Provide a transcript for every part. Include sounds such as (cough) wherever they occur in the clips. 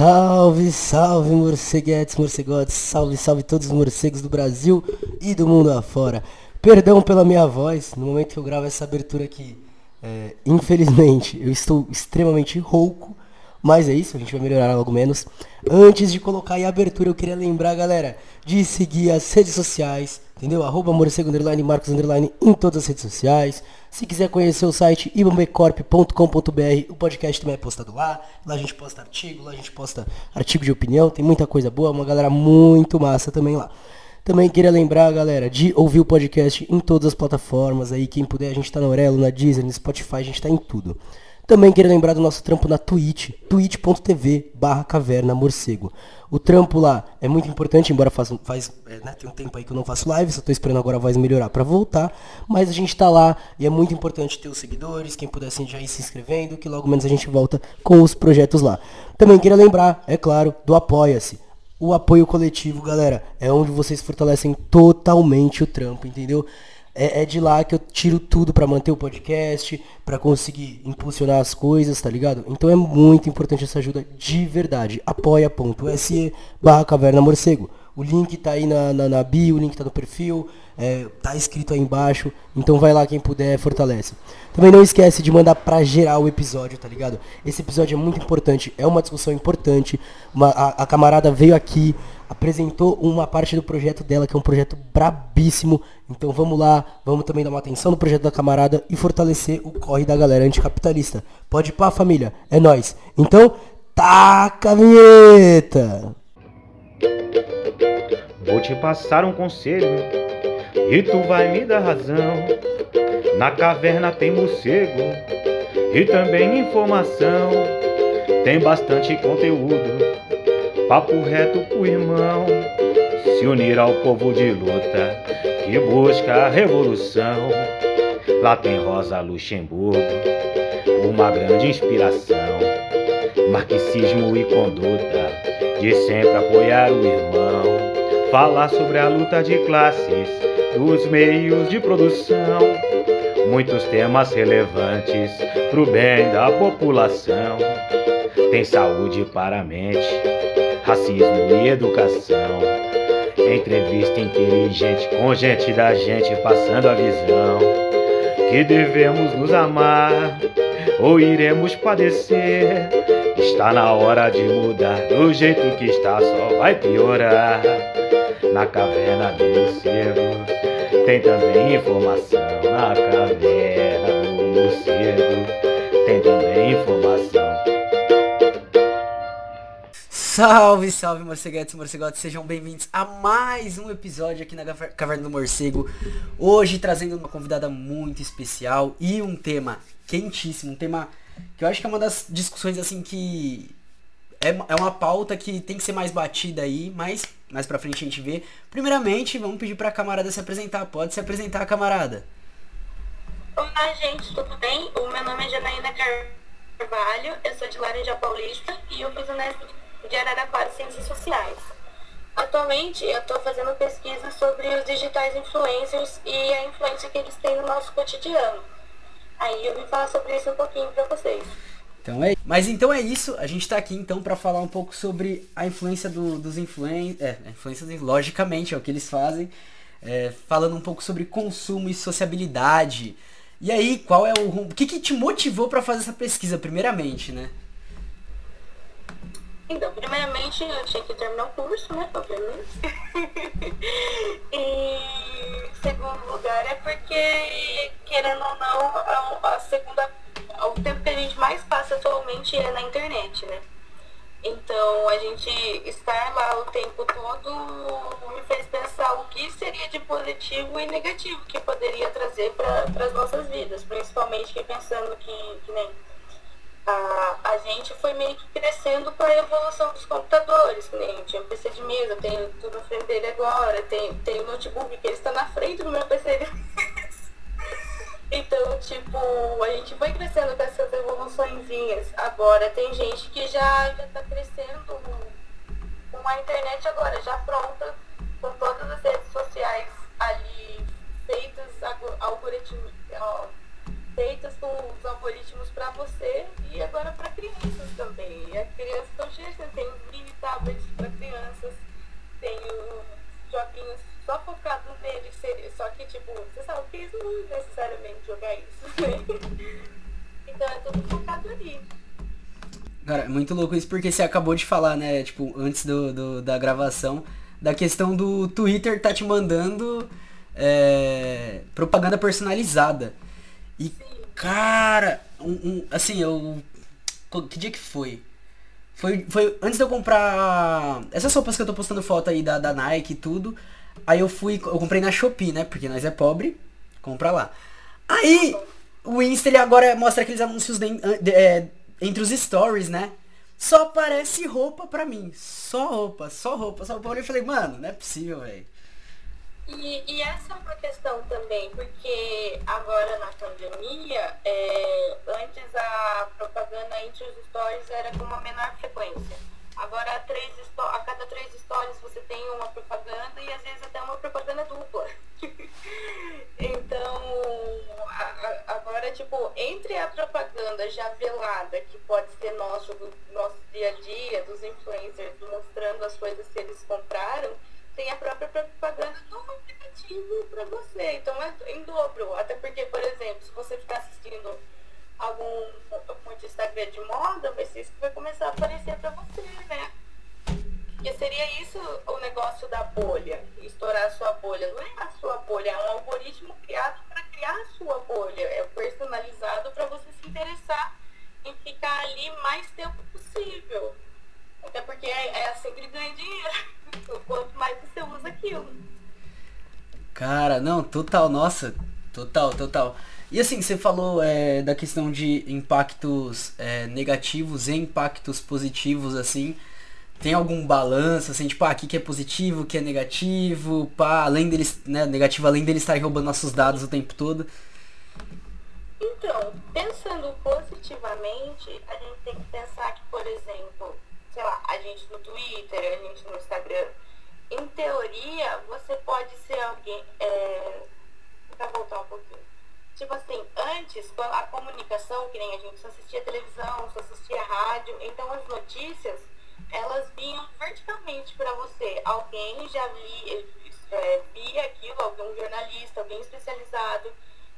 Salve, salve morceguetes, morcegotes, salve, salve todos os morcegos do Brasil e do mundo afora. Perdão pela minha voz, no momento que eu gravo essa abertura aqui, é, infelizmente eu estou extremamente rouco, mas é isso, a gente vai melhorar logo menos. Antes de colocar aí a abertura, eu queria lembrar, galera, de seguir as redes sociais, entendeu? Arroba morcego underline, marcos underline em todas as redes sociais. Se quiser conhecer o site ibambecorp.com.br, o podcast também é postado lá. Lá a gente posta artigo, lá a gente posta artigo de opinião, tem muita coisa boa, uma galera muito massa também lá. Também queria lembrar, galera, de ouvir o podcast em todas as plataformas aí. Quem puder, a gente tá na Aurelo, na Deezer, no Spotify, a gente tá em tudo. Também queria lembrar do nosso trampo na Twitch, twitch.tv barra caverna morcego. O trampo lá é muito importante, embora faça, faz, é, né, tem um tempo aí que eu não faço live, só tô esperando agora a voz melhorar para voltar. Mas a gente tá lá e é muito importante ter os seguidores, quem pudesse já ir se inscrevendo, que logo menos a gente volta com os projetos lá. Também queria lembrar, é claro, do Apoia-se. O apoio coletivo, galera, é onde vocês fortalecem totalmente o trampo, entendeu? É, é, de lá que eu tiro tudo para manter o podcast, para conseguir impulsionar as coisas, tá ligado? Então é muito importante essa ajuda de verdade. apoia.se barra caverna morcego. O link tá aí na, na, na bio, o link tá no perfil, é, tá escrito aí embaixo. Então vai lá quem puder, fortalece. Também não esquece de mandar pra geral o episódio, tá ligado? Esse episódio é muito importante, é uma discussão importante. Uma, a, a camarada veio aqui, apresentou uma parte do projeto dela, que é um projeto brabíssimo. Então vamos lá, vamos também dar uma atenção no projeto da camarada e fortalecer o corre da galera anticapitalista. Pode ir pá, família, é nós. Então, taca a vinheta! Vou te passar um conselho e tu vai me dar razão. Na caverna tem morcego e também informação. Tem bastante conteúdo Papo reto pro irmão, se unir ao povo de luta que busca a revolução. Lá tem Rosa Luxemburgo, uma grande inspiração. Marxismo e conduta, de sempre apoiar o irmão. Falar sobre a luta de classes, dos meios de produção. Muitos temas relevantes pro bem da população. Tem saúde para a mente racismo e educação. Entrevista inteligente com gente da gente passando a visão que devemos nos amar ou iremos padecer. Está na hora de mudar, do jeito que está só vai piorar. Na caverna do morcego tem também informação. Na caverna do morcego tem também informação. Salve, salve morceguetes e morcegotes, sejam bem-vindos a mais um episódio aqui na Caverna do Morcego. Hoje trazendo uma convidada muito especial e um tema quentíssimo, um tema que eu acho que é uma das discussões assim que é, é uma pauta que tem que ser mais batida aí, mas mais pra frente a gente vê. Primeiramente, vamos pedir pra camarada se apresentar. Pode se apresentar, camarada. Olá, gente, tudo bem? O meu nome é Janaína Carvalho, eu sou de Laranja Paulista e eu fiz o Nesp de Araraquara Ciências Sociais. Atualmente, eu estou fazendo pesquisa sobre os digitais influencers e a influência que eles têm no nosso cotidiano. Aí eu vim falar sobre isso um pouquinho para vocês. Então é, mas então é isso. A gente está aqui então para falar um pouco sobre a influência do, dos influencers, é, influência logicamente é o que eles fazem, é, falando um pouco sobre consumo e sociabilidade. E aí, qual é o, o que, que te motivou para fazer essa pesquisa, primeiramente, né? Então, primeiramente, eu tinha que terminar o curso, né? Obviamente. (laughs) e segundo lugar é porque, querendo ou não, a, segunda. O tempo que a gente mais passa atualmente é na internet, né? Então a gente estar lá o tempo todo me fez pensar o que seria de positivo e negativo que poderia trazer para as nossas vidas, principalmente pensando que, que nem a, a gente foi meio que crescendo com a evolução dos computadores, que nem tinha um PC de mesa, tem tudo na frente dele agora, tem, tem notebook que ele está na frente do meu PC (laughs) Então, tipo, a gente vai crescendo com essas evoluçõezinhas. Agora, tem gente que já, já tá crescendo com a internet agora, já pronta, com todas as redes sociais ali feitas, algoritmos, feitas com os algoritmos para você e agora para crianças também. E crianças estão estão chegando, tem mini tablets para crianças, tem joguinhos só focado nele. Só que, tipo, você sabe que eles não necessariamente jogar isso. Né? (laughs) então é tudo focado ali. Cara, é muito louco isso porque você acabou de falar, né? Tipo, antes do, do da gravação, da questão do Twitter tá te mandando é, propaganda personalizada. E, Sim. cara, um, um, assim, eu. Que dia que foi? Foi, foi antes de eu comprar essas roupas que eu tô postando foto aí da, da Nike e tudo. Aí eu fui, eu comprei na Shopee, né? Porque nós é pobre, compra lá. Aí o Insta ele agora mostra aqueles anúncios de, de, é, entre os stories, né? Só aparece roupa pra mim. Só roupa, só roupa, só roupa. Eu falei, mano, não é possível, velho. E, e, essa é uma questão também, porque agora na pandemia, é, antes a propaganda entre os stories era com uma menor frequência. Agora três, a cada três stories você tem uma propaganda e às vezes até uma propaganda dupla. (laughs) então, a, a, agora, tipo, entre a propaganda já velada, que pode ser nosso, do nosso dia a dia, dos influencers mostrando as coisas que eles compraram, tem a própria propaganda do aplicativo para você. Então é em dobro. Até porque, por exemplo, se você ficar assistindo algum muito Instagram de moda, vai ser isso que vai começar a aparecer para você, né? Porque seria isso o negócio da bolha, estourar a sua bolha. Não é a sua bolha, é um algoritmo criado para criar a sua bolha. É personalizado para você se interessar em ficar ali mais tempo possível. Até porque é, é assim ele ganha dinheiro. (laughs) Quanto mais você usa aquilo. Cara, não, total, nossa, total, total. E assim, você falou é, da questão de impactos é, negativos e impactos positivos, assim. Tem algum balanço, assim, tipo, ah, aqui que é positivo, que é negativo, pá, além deles, né, negativo, além deles estarem roubando nossos dados o tempo todo? Então, pensando positivamente, a gente tem que pensar que, por exemplo, sei lá, a gente no Twitter, a gente no Instagram. Em teoria, você pode ser alguém. É... Vou voltar um pouquinho. Tipo assim, antes, a comunicação, que nem a gente só assistia televisão, só assistia rádio, então as notícias, elas vinham verticalmente para você. Alguém já via, é, via aquilo, algum jornalista, alguém especializado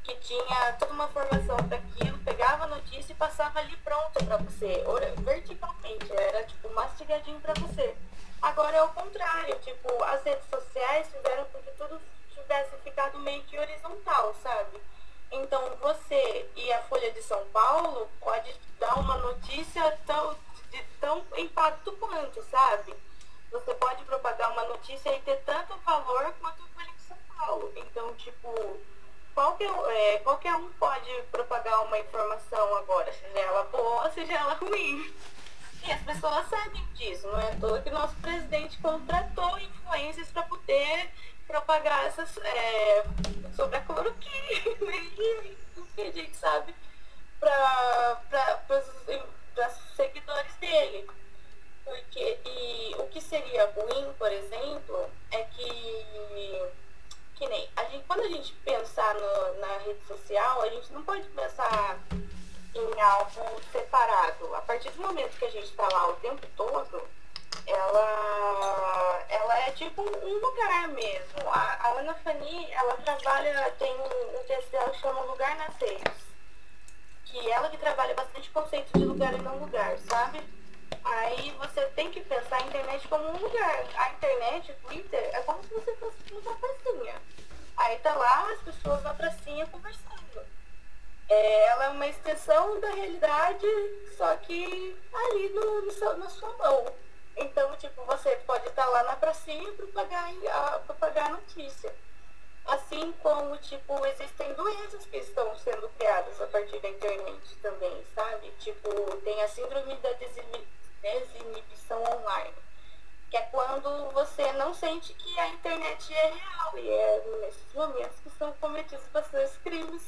que tinha toda uma formação para aquilo, pegava a notícia e passava ali pronto para você, verticalmente, era tipo mastigadinho para você. Agora é o contrário, tipo, as redes sociais fizeram com que tudo tivesse ficado meio que horizontal, sabe? Então você e a Folha de São Paulo pode dar uma notícia tão, de tão impacto quanto, sabe? Você pode propagar uma notícia e ter tanto valor quanto a Folha de São Paulo. Então, tipo, qualquer, é, qualquer um pode propagar uma informação agora, seja ela boa, seja ela ruim. E as pessoas sabem disso, não é toa que o nosso presidente contratou influências para poder propagar essas é, sobre a cloroquina (laughs) e o que a gente sabe para os seguidores dele. Porque, e o que seria ruim, por exemplo, é que que nem a gente, quando a gente pensar no, na rede social, a gente não pode pensar em algo separado. A partir do momento que a gente está lá o tempo todo, ela, ela é tipo um lugar mesmo. A, a Ana Fani, ela trabalha, tem um, um texto dela que chama Lugar nas Redes. Que ela que trabalha bastante conceito de lugar e não lugar, sabe? Aí você tem que pensar a internet como um lugar. A internet, o Twitter, é como se você fosse uma pracinha. Aí tá lá as pessoas na pracinha conversando. É, ela é uma extensão da realidade, só que ali no, no seu, na sua mão. Então, tipo, você pode estar lá na pracinha propagar a, propagar a notícia. Assim como, tipo, existem doenças que estão sendo criadas a partir da internet também, sabe? Tipo, tem a síndrome da desinibição online, que é quando você não sente que a internet é real. E é nesses momentos que são cometidos bastante crimes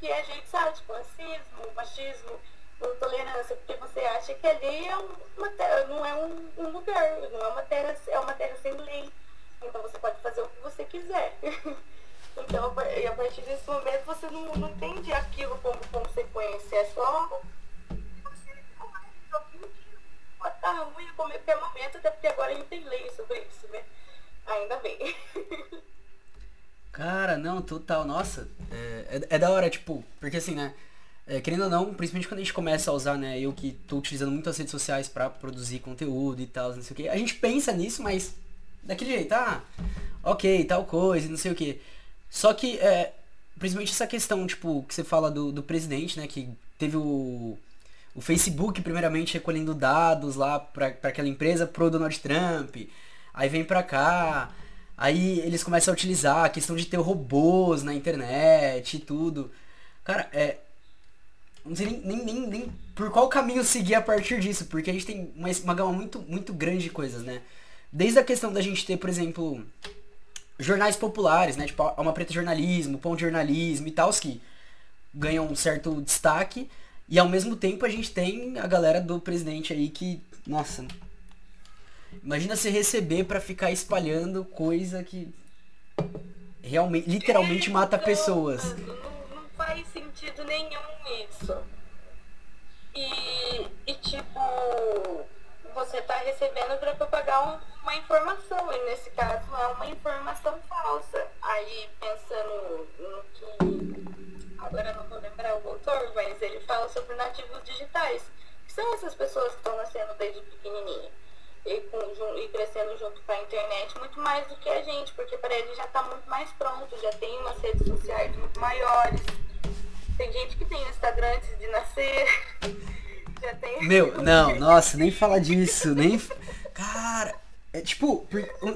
que a gente sabe, tipo racismo, machismo, intolerância, porque você acha que ali é uma terra, não é um, um, lugar, não é uma terra, é uma terra sem lei. Então você pode fazer o que você quiser. (laughs) então, a partir desse momento você não, não entende aquilo como consequência, é só botar a ruim a qualquer momento, até porque agora a gente tem lei sobre isso, né? Ainda bem. (laughs) Cara, não, total, nossa, é, é, é, da hora, tipo, porque assim, né, é, querendo ou não, principalmente quando a gente começa a usar, né, eu que tô utilizando muito as redes sociais para produzir conteúdo e tal, não sei o que, a gente pensa nisso, mas daquele jeito, ah, ok, tal coisa, não sei o que. Só que, é, principalmente essa questão, tipo, que você fala do, do presidente, né, que teve o, o Facebook, primeiramente, recolhendo dados lá para aquela empresa pro Donald Trump, aí vem pra cá, aí eles começam a utilizar a questão de ter robôs na internet e tudo. Cara, é, não sei nem, nem, nem, nem, por qual caminho seguir a partir disso, porque a gente tem uma, uma gama muito, muito grande de coisas, né? Desde a questão da gente ter, por exemplo, jornais populares, né? Tipo, Alma Preta Jornalismo, Pão de Jornalismo e tal, que ganham um certo destaque. E ao mesmo tempo a gente tem a galera do presidente aí que, nossa, imagina você receber para ficar espalhando coisa que realmente, literalmente mata pessoas. Sentido nenhum isso. E, e tipo, você está recebendo para propagar um, uma informação, e nesse caso é uma informação falsa. Aí pensando no que. Agora não vou lembrar o autor, mas ele fala sobre nativos digitais, que são essas pessoas que estão nascendo desde pequenininho e, com, e crescendo junto com a internet muito mais do que a gente, porque para ele já está muito mais pronto, já tem umas redes sociais muito maiores. Tem gente que tem Instagram antes de nascer. (laughs) Já tem. Meu, não, nossa, nem fala disso, nem. Cara, é tipo,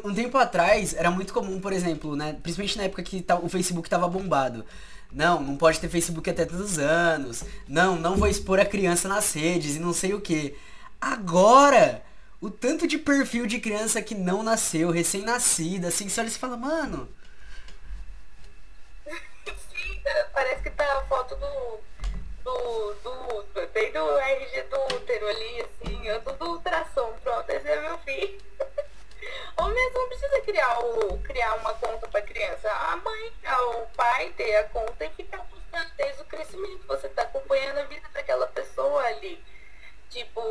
um, tempo atrás era muito comum, por exemplo, né? Principalmente na época que tá, o Facebook tava bombado. Não, não pode ter Facebook até todos os anos. Não, não vou expor a criança nas redes e não sei o que. Agora, o tanto de perfil de criança que não nasceu, recém-nascida, assim, você olha e fala, mano. (laughs) Parece que tá a foto do do, do, bem do RG do útero ali, assim, eu tô do ultrassom, pronto, esse é meu filho. Ou mesmo não precisa criar, o, criar uma conta para criança. A mãe, o pai ter a conta e ficar postando desde o crescimento. Você tá acompanhando a vida daquela pessoa ali. Tipo,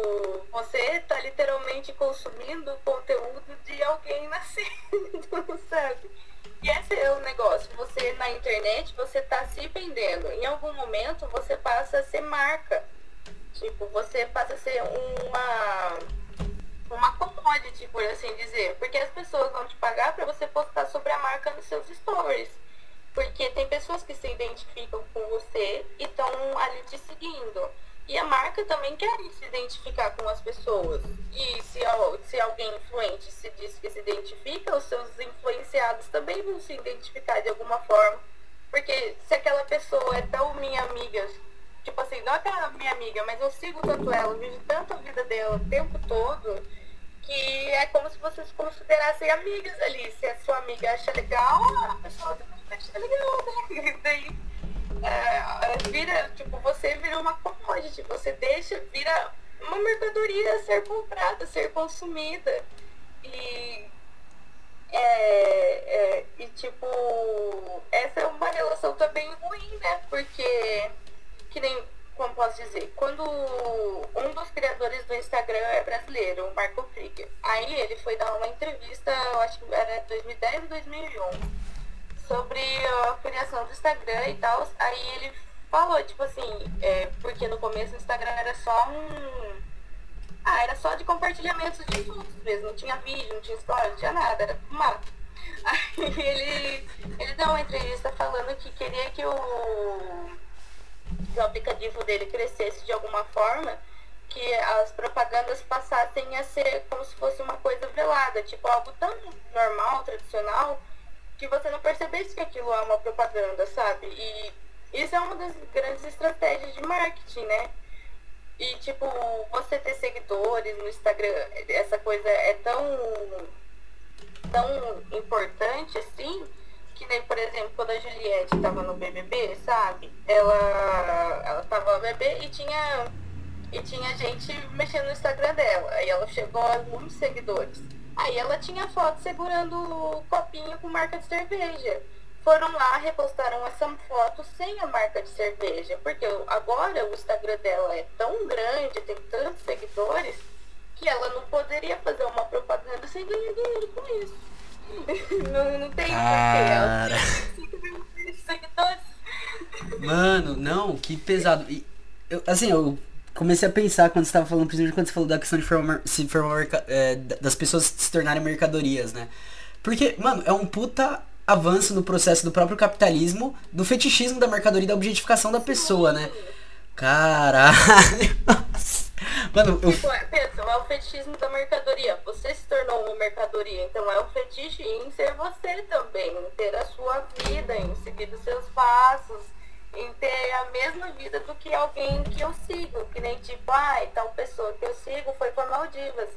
você tá literalmente consumindo conteúdo de alguém (laughs) nascendo, sabe? E esse é o negócio. Você na internet, você está se vendendo. Em algum momento você passa a ser marca. Tipo, você passa a ser uma uma commodity, por assim dizer. Porque as pessoas vão te pagar para você postar sobre a marca nos seus stories. Porque tem pessoas que se identificam com você e estão ali te seguindo. E a marca também quer se identificar com as pessoas. E se, se alguém influente se diz que se identifica, os seus influenciados também vão se identificar de alguma forma. Porque se aquela pessoa é tão minha amiga, tipo assim, não é aquela minha amiga, mas eu sigo tanto ela, vejo tanto a vida dela o tempo todo, que é como se vocês considerassem amigas ali. Se a sua amiga acha legal, a pessoa acha legal, né? (laughs) Daí é, vira, tipo, você vira uma commodity, você deixa, vira uma mercadoria a ser comprada, a ser consumida. E, é, é, e tipo, essa é uma relação também ruim, né? Porque, que nem, como posso dizer, quando um dos criadores do Instagram é brasileiro, o Marco Krieger, aí ele foi dar uma entrevista, eu acho que era 2010 ou 2011 sobre a criação do Instagram e tal. Aí ele falou, tipo assim, é, porque no começo o Instagram era só um. Ah, era só de compartilhamentos de fotos mesmo, não tinha vídeo, não tinha história, não tinha nada, era mato. (laughs) Aí ele, ele deu uma entrevista falando que queria que o, que o aplicativo dele crescesse de alguma forma, que as propagandas passassem a ser como se fosse uma coisa velada, tipo algo tão normal, tradicional, que você não percebesse que aquilo é uma propaganda, sabe? E isso é uma das grandes estratégias de marketing, né? E, tipo, você ter seguidores no Instagram, essa coisa é tão, tão importante assim, que nem, por exemplo, quando a Juliette estava no BBB, sabe? Ela, ela tava no BBB e tinha, e tinha gente mexendo no Instagram dela. Aí ela chegou a muitos seguidores. Aí ela tinha foto segurando o copinho com marca de cerveja. Foram lá, repostaram essa foto sem a marca de cerveja. Porque agora o Instagram dela é tão grande, tem tantos seguidores, que ela não poderia fazer uma propaganda sem ganhar dinheiro com isso. (laughs) não, não tem tem seguidores. Mano, não, que pesado. E, eu, assim, eu comecei a pensar quando você tava falando, principalmente quando você falou da questão de formar, se formar, é, das pessoas se tornarem mercadorias, né? Porque, mano, é um puta avanço no processo do próprio capitalismo, do fetichismo da mercadoria da objetificação da pessoa, né? Caralho. (laughs) Mano, eu... Tipo, é, é o fetichismo da mercadoria. Você se tornou uma mercadoria, então é um fetiche em ser você também, em ter a sua vida, em seguir os seus passos, em ter a mesma vida do que alguém que eu sigo. Que nem tipo, ai, ah, tal pessoa que eu sigo foi para Maldivas.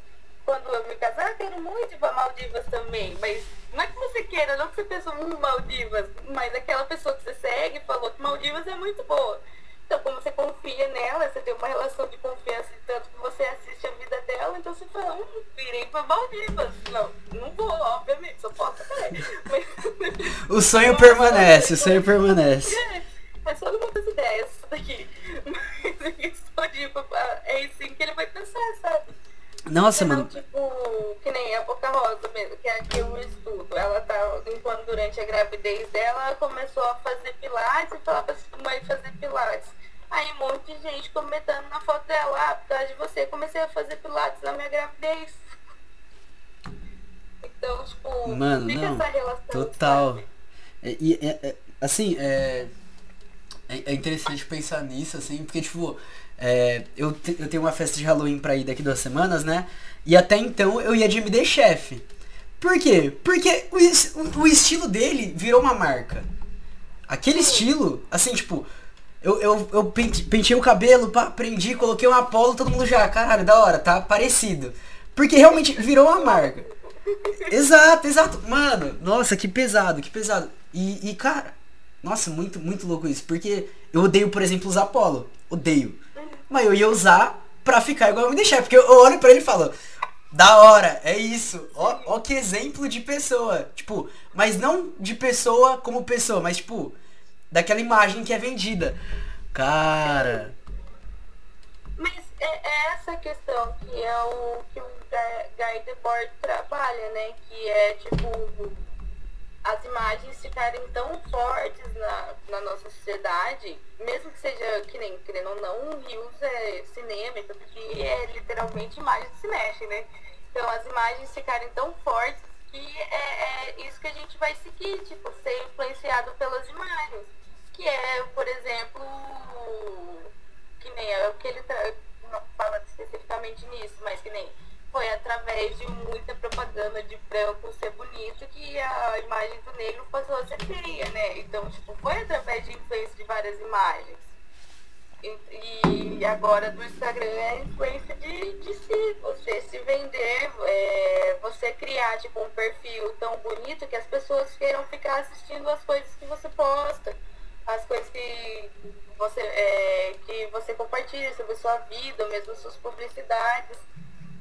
Quando eu me casar, quero muito ir para Maldivas também. Mas não é que você queira, não que você pensa, hum, Maldivas. Mas aquela pessoa que você segue falou que Maldivas é muito boa. Então, como você confia nela, você tem uma relação de confiança, tanto que você assiste a vida dela, então você fala, hum, virei para Maldivas. Não, não vou, obviamente, só posso até. (laughs) Mas... O sonho permanece, o sonho permanece. É, é só muitas ideias (laughs) isso daqui. Mas a questão de, é assim que ele vai pensar, sabe? Nossa, não, mano. Tipo, que nem a Boca Rosa mesmo, que é aqui o estudo. Ela tá, enquanto durante a gravidez dela, ela começou a fazer pilates e falava assim, mãe fazer pilates. Aí um monte de gente comentando na foto dela, ah, por causa de você, comecei a fazer pilates na minha gravidez. Então, tipo, Mano, fica não, essa relação. Total. E, é, é, assim, é, é, é interessante pensar nisso, assim, porque, tipo, é, eu, te, eu tenho uma festa de Halloween pra ir daqui duas semanas, né? E até então eu ia de MD Chef. Por quê? Porque o, o, o estilo dele virou uma marca. Aquele estilo, assim, tipo, eu, eu, eu pentei o cabelo, pá, prendi, coloquei um Apollo, todo mundo já, caralho, da hora, tá parecido. Porque realmente virou uma marca. (laughs) Exato, exato. Mano, nossa, que pesado, que pesado. E, e, cara, nossa, muito, muito louco isso. Porque eu odeio, por exemplo, usar Apollo. Odeio mas eu ia usar pra ficar igual me deixar. Porque eu olho pra ele e falo, da hora, é isso. Ó, ó que exemplo de pessoa. Tipo, mas não de pessoa como pessoa, mas tipo, daquela imagem que é vendida. Cara. Mas é, é essa questão que é o que o Guy Debord trabalha, né? Que é tipo as imagens ficarem tão fortes na, na nossa sociedade, mesmo que seja, que nem, querendo ou não, Rios é cinema, porque é literalmente imagem que se mexe, né? Então as imagens ficarem tão fortes que é, é isso que a gente vai seguir, tipo, ser influenciado pelas imagens. Que é, por exemplo, que nem é o que ele não fala especificamente nisso, mas que nem foi através de muita propaganda de branco ser bonito que a imagem do negro passou a ser feia, né? Então, tipo, foi através de influência de várias imagens. E, e agora do Instagram é influência de, de si, você se vender, é, você criar tipo um perfil tão bonito que as pessoas queiram ficar assistindo as coisas que você posta, as coisas que você, é, que você compartilha sobre sua vida, mesmo suas publicidades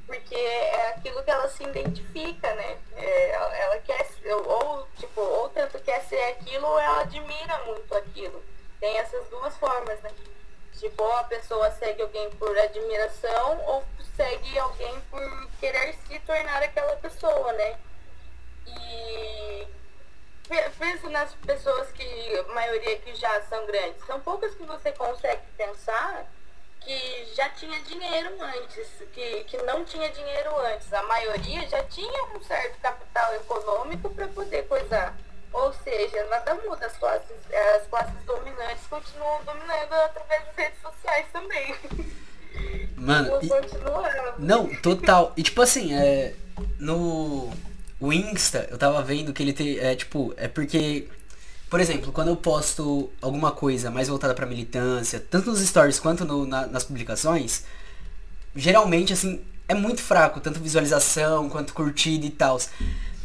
porque é aquilo que ela se identifica, né? É, ela quer, ou tipo, ou tanto quer ser aquilo, ou ela admira muito aquilo. Tem essas duas formas, né? Tipo, a pessoa segue alguém por admiração, ou segue alguém por querer se tornar aquela pessoa, né? E penso nas pessoas que, a maioria que já são grandes, são poucas que você consegue pensar que já tinha dinheiro antes, que, que não tinha dinheiro antes. A maioria já tinha um certo capital econômico para poder coisar. Ou seja, nada muda, as classes, as classes dominantes continuam dominando através das redes sociais também. (laughs) Mano, e... não, total. E tipo assim, é, no o Insta, eu tava vendo que ele tem, é tipo, é porque por exemplo, quando eu posto alguma coisa mais voltada pra militância, tanto nos stories quanto no, na, nas publicações, geralmente, assim, é muito fraco, tanto visualização quanto curtida e tal.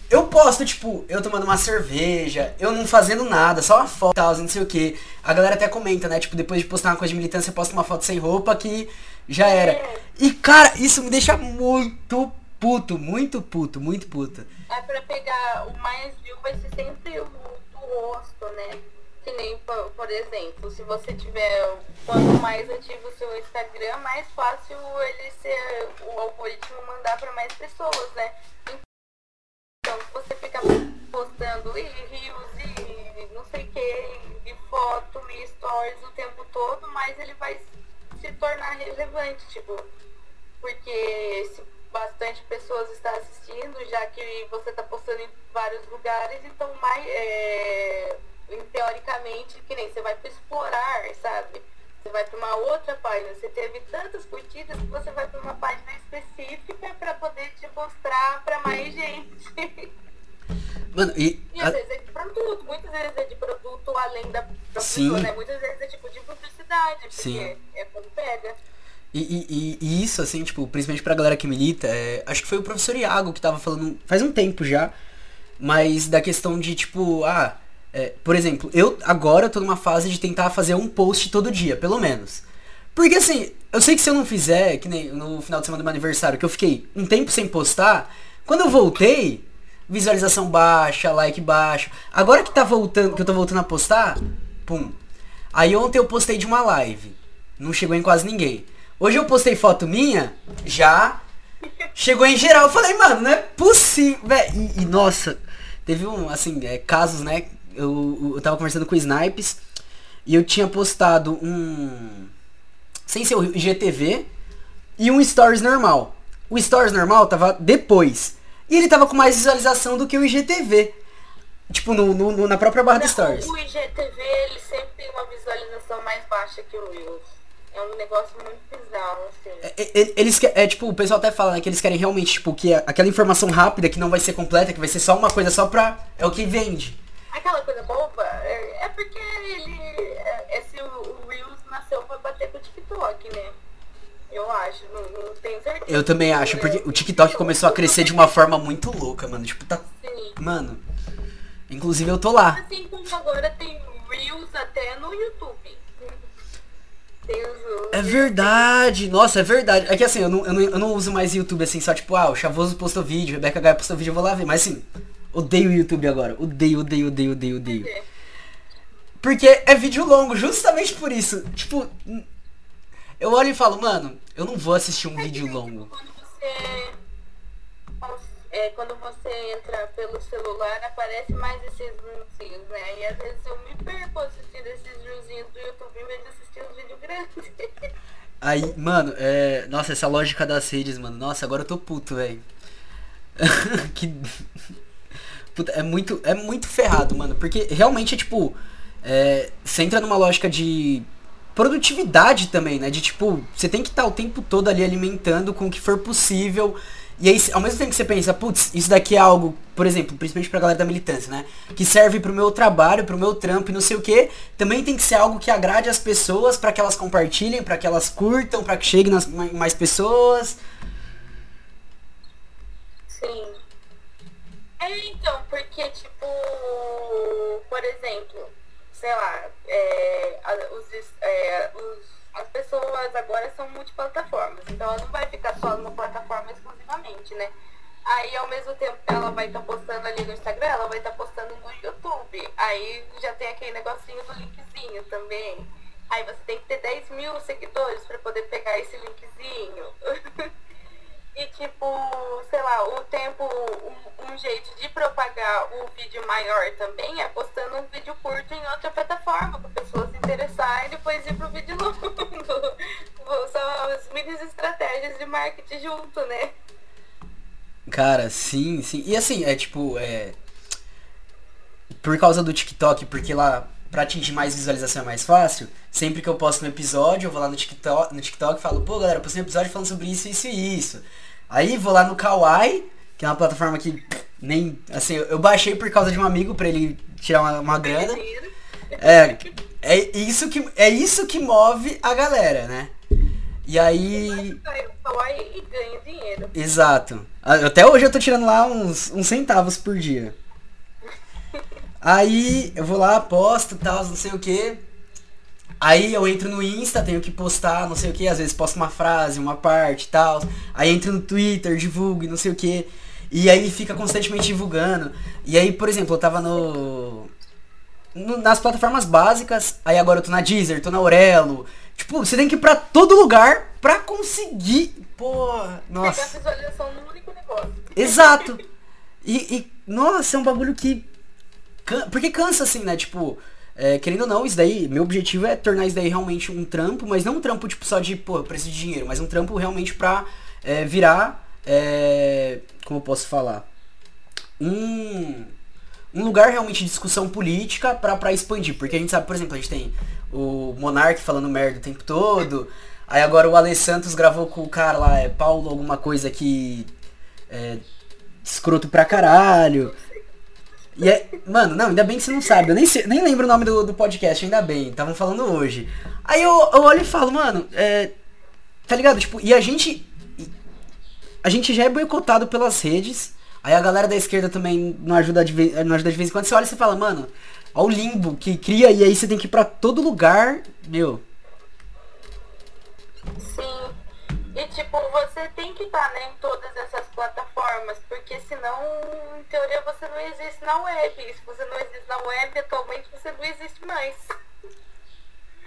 Eu posto, tipo, eu tomando uma cerveja, eu não fazendo nada, só uma foto e tal, não sei o que. A galera até comenta, né? Tipo, depois de postar uma coisa de militância, posta uma foto sem roupa que já era. E, cara, isso me deixa muito puto, muito puto, muito puto. É pra pegar o mais view, vai ser sempre o rosto, né? Que nem, por, por, exemplo, se você tiver, quanto mais ativo o seu Instagram, mais fácil ele ser, o algoritmo mandar para mais pessoas, né? Então, se você fica postando e rios e não sei o que, e foto, isto, stories o tempo todo, mais ele vai se tornar relevante, tipo, porque se bastante pessoas estão assistindo, já que você está postando em vários lugares, então mais é, teoricamente, que nem você vai para explorar, sabe? Você vai para uma outra página, você teve tantas curtidas que você vai para uma página específica para poder te mostrar para mais gente. (laughs) Mano, e. E às vezes é de produto, muitas vezes é de produto além da, Sim. pessoa, né? Muitas vezes é tipo de publicidade, porque Sim. é quando pega. E, e- e- e isso, assim, tipo, principalmente pra galera que milita, é, acho que foi o professor Iago que tava falando faz um tempo já, mas da questão de, tipo, ah, é, por exemplo, eu agora tô numa fase de tentar fazer um post todo dia, pelo menos. Porque assim, eu sei que se eu não fizer, que nem no final de semana do meu aniversário, que eu fiquei um tempo sem postar, quando eu voltei, visualização baixa, like baixo. Agora que tá voltando, que eu tô voltando a postar, pum. Aí ontem eu postei de uma live. Não chegou em quase ninguém. Hoje eu postei foto minha, já. Chegou em geral. Eu falei, mano, não é possível. E, e, nossa, teve um, assim, é, casos, né? Eu, eu tava conversando com o Snipes e eu tinha postado um. Sem ser o IGTV e um Stories normal. O Stories normal tava depois. E ele tava com mais visualização do que o IGTV. Tipo, no, no- no- na própria barra do Não, Stories. O IGTV, ele sempre tem uma visualização mais baixa que o Reels. É um negócio muito bizarro, assim. É, é, Eles é tipo, o pessoal até fala, né, que eles querem realmente, tipo, que aquela informação rápida que não vai ser completa, que vai ser só uma coisa só pra. É o que vende. Aquela coisa boba, é, é porque ele. É, esse, o, o Reels nasceu pra bater com o TikTok, né? Eu acho, não, não tenho certeza. Eu também acho, porque o TikTok começou a crescer de uma forma muito louca, mano. Tipo, tá. Sim. Mano. Inclusive eu tô lá. Assim como agora tem Reels até no YouTube. É verdade, nossa, é verdade. É que assim, eu não, eu não, eu não uso mais YouTube assim, só tipo, ah, o Chavoso postou vídeo, Rebeca Gaia postou vídeo, eu vou lá ver. Mas assim, odeio o YouTube agora. Odeio, odeio, odeio, odeio, odeio. Porque é vídeo longo, justamente por isso. Tipo, eu olho e falo, mano, eu não vou assistir um vídeo longo. Quando você. É, quando você entra pelo celular, aparece mais esses reelzinhos, né? E às vezes eu me perco assistindo esses reelzinhos do YouTube em vez de assistir os vídeos grandes. (laughs) Aí, mano, é. Nossa, essa lógica das redes, mano. Nossa, agora eu tô puto, velho. (laughs) que. Puta, é muito, é muito ferrado, mano. Porque realmente é tipo. É, você entra numa lógica de produtividade também, né? De tipo, você tem que estar o tempo todo ali alimentando com o que for possível. E aí, ao mesmo tempo que você pensa, putz, isso daqui é algo, por exemplo, principalmente pra galera da militância, né? Que serve pro meu trabalho, pro meu trampo e não sei o que, também tem que ser algo que agrade as pessoas para que elas compartilhem, para que elas curtam, para que chegue nas ma- mais pessoas. Sim. É, então, porque, tipo, por exemplo, sei lá, é, os, é, os- as pessoas agora são multiplataformas, então ela não vai ficar só numa plataforma exclusivamente, né? Aí, ao mesmo tempo ela vai estar postando ali no Instagram, ela vai estar postando no YouTube. Aí já tem aquele negocinho do linkzinho também. Aí você tem que ter 10 mil seguidores para poder pegar esse linkzinho. (laughs) E tipo, sei lá, o tempo, um, um jeito de propagar o vídeo maior também é postando um vídeo curto em outra plataforma para pessoas se interessarem e depois ir pro vídeo (laughs) longo. São as mini estratégias de marketing junto, né? Cara, sim, sim. E assim, é tipo, é. Por causa do TikTok, porque lá, pra atingir mais visualização é mais fácil, sempre que eu posto um episódio, eu vou lá no TikTok, no TikTok e falo, pô galera, eu postei um episódio falando sobre isso, isso e isso. Aí vou lá no Kawaii, que é uma plataforma que nem. Assim, eu baixei por causa de um amigo pra ele tirar uma, uma grana. É, é isso que é isso que move a galera, né? E aí. E ganha dinheiro. Exato. Até hoje eu tô tirando lá uns, uns centavos por dia. Aí eu vou lá, posto tal, não sei o que. Aí eu entro no Insta, tenho que postar, não sei o que, às vezes posto uma frase, uma parte e tal. Aí entro no Twitter, divulgo e não sei o que. E aí fica constantemente divulgando. E aí, por exemplo, eu tava no, no- nas plataformas básicas, aí agora eu tô na Deezer, tô na Aurelo. Tipo, você tem que ir pra todo lugar pra conseguir. Pô, Pegar nossa. visualização num único negócio. Exato. E, e, nossa, é um bagulho que. can- Porque cansa assim, né? Tipo, é, querendo ou não, isso daí, meu objetivo é tornar isso daí realmente um trampo, mas não um trampo tipo só de, pô, eu preciso de dinheiro, mas um trampo realmente pra é, virar, é, como eu posso falar, um, um lugar realmente de discussão política pra, pra expandir. Porque a gente sabe, por exemplo, a gente tem o Monark falando merda o tempo todo, aí agora o Ale Santos gravou com o cara lá, é Paulo alguma coisa que é escroto pra caralho. E é, mano, não, ainda bem que você não sabe. Eu nem, sei, nem lembro o nome do, do podcast, ainda bem. Estavam falando hoje. Aí eu, eu olho e falo, mano, é. Tá ligado? Tipo, e a gente. A gente já é boicotado pelas redes. Aí a galera da esquerda também não ajuda de vez, não ajuda de vez em quando. Você olha e você fala, mano, ó o limbo que cria e aí você tem que ir pra todo lugar. Meu. Sim. E tipo, você tem que estar né, em todas essas plataformas, porque senão, em teoria, você não existe na web. E se você não existe na web, atualmente você não existe mais.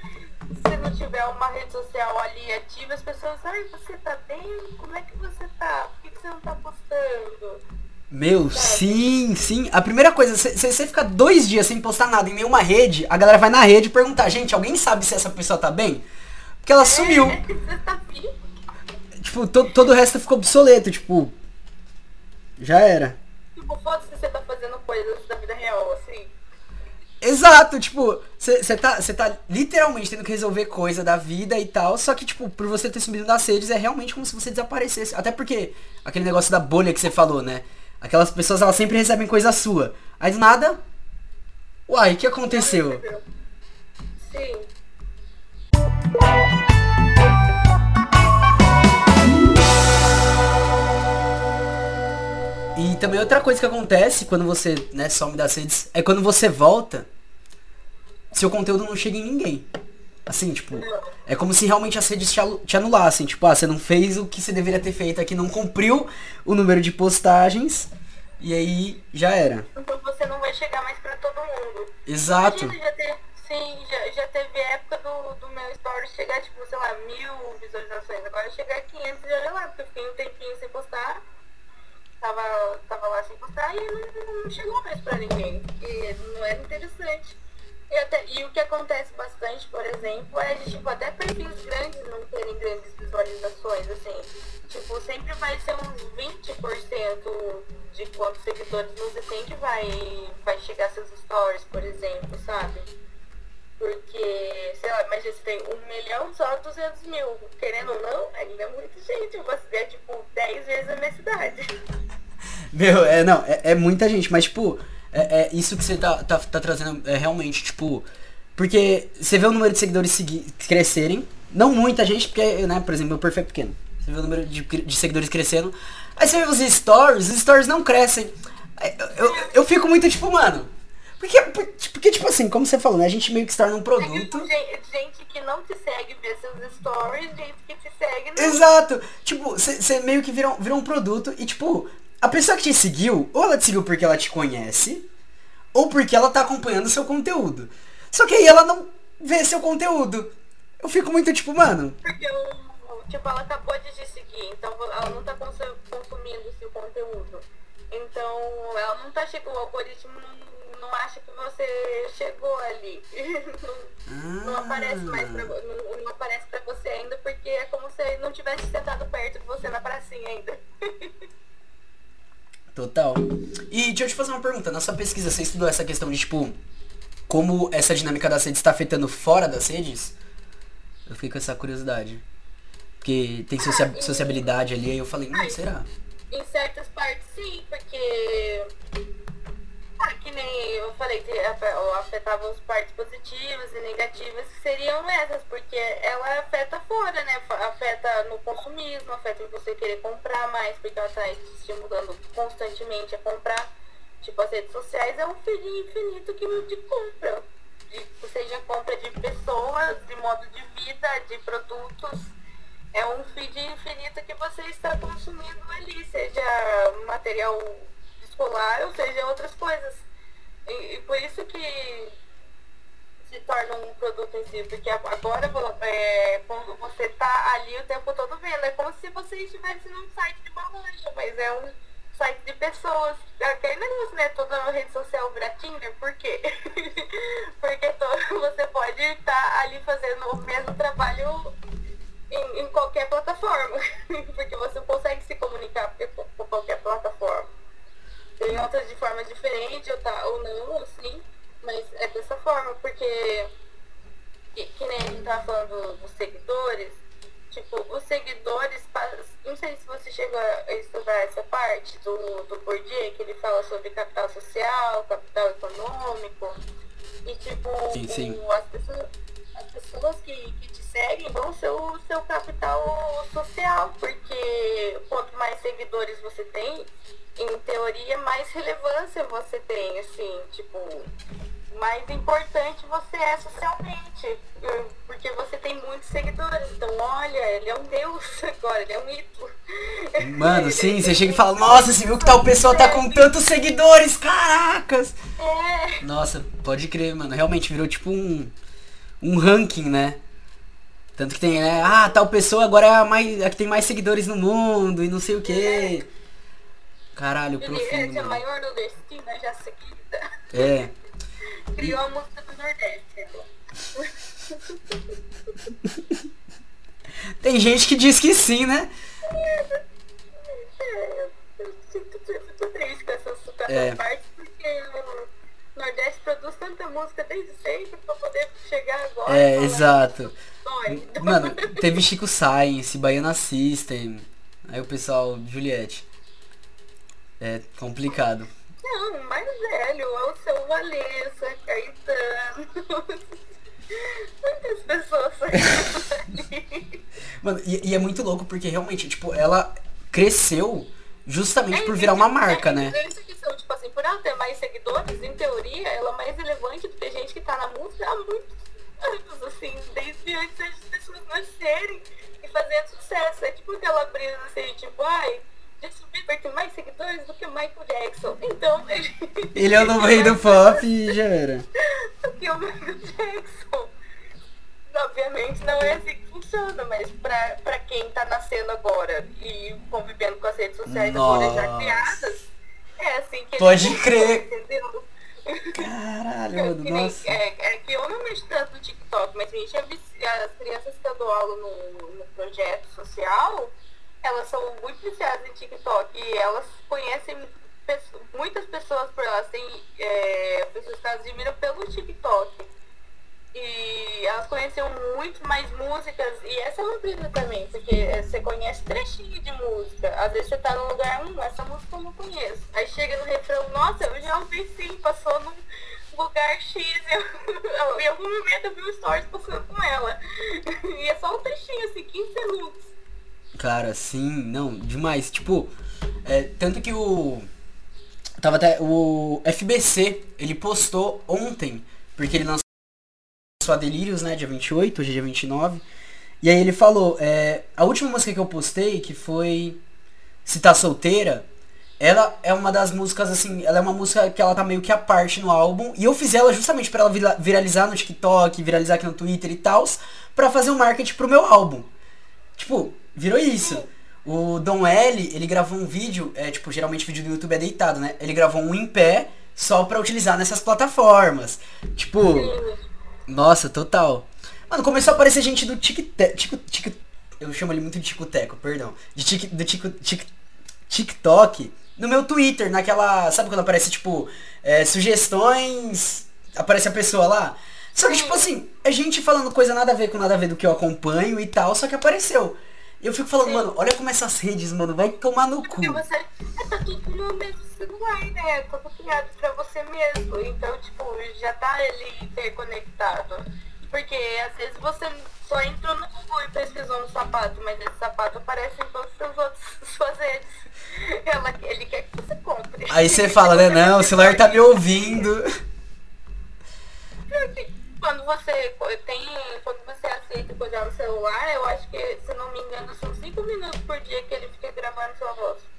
Se não tiver uma rede social ali ativa, as pessoas, ai, você tá bem? Como é que você tá? Por que, que você não tá postando? Meu, sim, sim. A primeira coisa, você fica dois dias sem postar nada em nenhuma rede, a galera vai na rede perguntar, gente, alguém sabe se essa pessoa tá bem? Porque ela sumiu. (laughs) Você tá vivo? Tipo, to, todo o resto ficou obsoleto, tipo. Já era. Tipo, foda-se se você tá fazendo coisas da vida real, assim. Exato, tipo, você tá, cê tá literalmente tendo que resolver coisa da vida e tal, só que, tipo, por você ter subido nas redes é realmente como se você desaparecesse. Até porque, aquele negócio da bolha que você falou, né? Aquelas pessoas, elas sempre recebem coisa sua. Aí do nada, uai, o que aconteceu? Sim. Também outra coisa que acontece quando você, né, some das redes, é quando você volta, seu conteúdo não chega em ninguém. Assim, tipo, é como se realmente as redes te anulassem. Tipo, ah, você não fez o que você deveria ter feito aqui, não cumpriu o número de postagens, e aí já era. Então você não vai chegar mais pra todo mundo. Exato. Imagina, já teve, sim, já, já teve época do, do meu story chegar, tipo, sei lá, mil visualizações. Agora chegar a 500 e olha lá, porque eu fiquei um tempinho sem postar. Tava, tava lá sem postar e não, não chegou mais pra ninguém. Porque não era interessante. E, até, e o que acontece bastante, por exemplo, é de tipo, até perfis grandes não terem grandes visualizações, assim. Tipo, sempre vai ser uns 20% de quantos seguidores você tem que vai, vai chegar seus stories, por exemplo, sabe? Porque, sei lá, imagina você tem um milhão só 200 mil. Querendo ou não, ainda é muita gente. Você é tipo 10 vezes a minha cidade. (laughs) Meu, é, não, é, é muita gente, mas tipo, é, é isso que você tá, tá, tá trazendo é realmente, tipo. Porque você vê o número de seguidores segui- crescerem, não muita gente, porque, né, por exemplo, meu perfil é pequeno. Você vê o número de, de seguidores crescendo. Aí você vê os stories, os stories não crescem. Eu, eu, eu fico muito tipo, mano. Porque, porque, tipo assim, como você falou, né? A gente meio que se torna um produto. Gente, que não te segue vê seus stories, gente que te segue não. Exato! Tipo, você meio que vira um, vira um produto e, tipo, a pessoa que te seguiu, ou ela te seguiu porque ela te conhece, ou porque ela tá acompanhando o seu conteúdo. Só que aí ela não vê seu conteúdo. Eu fico muito tipo, mano. Porque tipo, ela acabou de te seguir, então ela não tá consu- consumindo seu conteúdo. Então ela não tá chegando, o algoritmo não, não acha que você chegou ali. (laughs) não, não aparece mais pra, não, não aparece pra você ainda porque é como se não tivesse sentado perto de você na pracinha ainda. (laughs) Total. E deixa eu te fazer uma pergunta. Na sua pesquisa, você estudou essa questão de, tipo, como essa dinâmica das redes está afetando fora das redes? Eu fiquei com essa curiosidade. Porque tem socia sociabilidade ali, aí eu falei, hum, será? Em certas partes sim, porque ah, que nem eu falei que afe- afetava os partes positivas e negativas, que seriam essas, porque ela afeta fora, né? Afeta no consumismo, afeta em você querer comprar mais, porque ela tá te estimulando constantemente a comprar. Tipo, as redes sociais é um feed infinito que de compra. De, seja compra de pessoas, de modo de vida, de produtos é um feed infinito que você está consumindo ali, seja material escolar ou seja outras coisas. E, e por isso que se torna um produto em si, porque a- agora é, você está ali o tempo todo vendo, é como se você estivesse num site de uma loja, mas é um sites de pessoas. Aquele negócio, né? Toda rede social vira Tinder, por quê? (laughs) Porque todo, você pode estar ali fazendo o mesmo trabalho em, em qualquer plataforma. (laughs) Porque você consegue se comunicar por qualquer plataforma. Tem outras de forma diferente ou, tá, ou não, assim, mas é dessa forma, porque que, que nem a gente tava falando dos seguidores, tipo, os seguidores, não sei se você chegou a estudar essa parte do, do Bourdieu, que ele fala sobre capital social, capital econômico, e tipo, sim, sim. O, as, pessoas, as pessoas que, que te seguem vão ser o seu capital seguidores você tem, em teoria, mais relevância você tem, assim, tipo, mais importante você é socialmente, porque você tem muitos seguidores. Então, olha, ele é um deus (laughs) agora, ele é um mito. Mano, sim, você chega e fala, nossa, você viu que tal pessoa tá com tantos seguidores, caracas! É. Nossa, pode crer, mano, realmente virou tipo um, um ranking, né? Tanto que tem, né? Ah, tal pessoa agora é a, mais, a que tem mais seguidores no mundo e não sei o quê. É. Caralho, profundo. é a maior nordestina já seguida. É. (laughs) Criou a música do Nordeste. Tem gente que diz que sim, né? É, eu sinto muito triste com essa, É. parte, porque o Nordeste produz tanta música desde sempre pra poder chegar agora. É, e "Dói". Mano, teve Chico Science, Baiana System, aí o pessoal, Juliette. É complicado. Não, mais velho é o seu Valença, Caetano. Muitas pessoas. (laughs) Mano, e, e é muito louco porque realmente, tipo, ela cresceu justamente por virar uma marca, né? É que são, tipo assim, por ela ter mais seguidores, em teoria, ela é mais relevante do que gente que tá na música há muitos anos, assim, desde antes das pessoas nascerem e fazendo sucesso. É tipo aquela brisa assim, tipo, ai, Justin Bieber tem mais seguidores do que Michael Jackson. Então, (laughs) ele... Ele é o novo rei do pop e já era. do que o Michael Jackson. Obviamente não é assim que funciona, mas pra, pra quem tá nascendo agora e convivendo com as redes sociais agora já Nossa. criadas, é assim que Pode crer. entendeu? Caralho, mano, nem- nossa. É, é que eu não mexo tanto no TikTok, mas a gente é as crianças que eu dou aula no, no projeto social, elas são muito viciadas em TikTok e elas conhecem pesso- muitas pessoas por elas, têm é, pessoas que elas admiram pelo TikTok. E elas conheciam muito mais músicas, e essa é uma brisa também, porque você conhece trechinho de música. Às vezes você tá num lugar, hum, essa música eu não conheço. Aí chega no refrão, nossa, eu já ouvi sim, passou num lugar X, eu, (laughs) em algum momento eu vi um stories passando com ela. (laughs) E é só um trechinho, assim, 15 segundos. Cara, sim, não, demais. Tipo, é, tanto que o. Tava até. O FBC, ele postou ontem, porque ele lançou a Delírios, né? Dia 28, hoje é dia 29. E aí ele falou, é, a última música que eu postei, que foi Se Tá Solteira, ela é uma das músicas, assim, ela é uma música que ela tá meio que à parte no álbum. E eu fiz ela justamente pra ela vira- viralizar no TikTok, viralizar aqui no Twitter e tal, pra fazer um marketing pro meu álbum. Tipo, virou isso. O Dom L, ele gravou um vídeo, é tipo, geralmente vídeo do YouTube é deitado, né? Ele gravou um em pé só pra utilizar nessas plataformas. Tipo, nossa, total. Mano, começou a aparecer gente do Tic Tico, Tico, eu chamo ele muito de Tico Teco, perdão. De tic, do Tico, tic, TikTok no meu Twitter, naquela, sabe quando aparece tipo é, sugestões, aparece a pessoa lá? Só que tipo assim, é gente falando coisa nada a ver com nada a ver do que eu acompanho e tal, só que apareceu. Eu fico falando, Sim. mano, olha como essas redes, mano, vai tomar no cu. Você é, tá tudo no mesmo celular, né? É tudo criado pra você mesmo. Então, tipo, já tá ali interconectado. Porque às vezes você só entrou no Google e pesquisou no sapato, mas esse sapato aparece em todas as outras suas redes. Ela, ele quer que você compre. Aí você fala, né, não, o celular tá me ouvindo. Quando você tem. Quando você aceita coisar no celular, eu acho que, se não me engano, são 5 minutos por dia que ele fica gravando sua voz.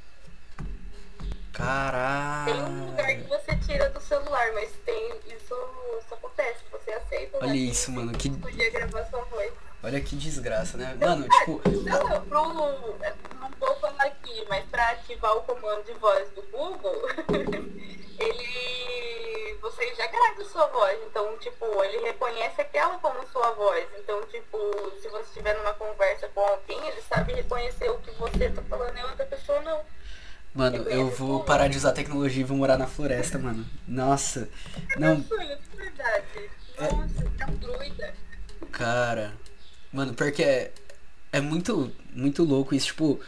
Tem um lugar que Caralho. você tira do celular, mas tem. Isso, isso acontece. Você aceita. Olha né? isso, mano, que- Podia gravar sua voz. Olha que desgraça, né? Mano, tipo. Não, não, pro, não vou falar aqui, mas pra ativar o comando de voz do Google, (laughs) ele. Você já grava sua voz. Então, tipo, ele reconhece aquela como sua voz. Então, tipo, se você estiver numa conversa com alguém, ele sabe reconhecer o que você tá falando e outra pessoa não. Mano, eu vou parar de usar tecnologia e vou morar na floresta, mano. Nossa. Não. De verdade. Nossa, tá doida. Cara. Mano, porque é, é muito, muito louco isso, tipo.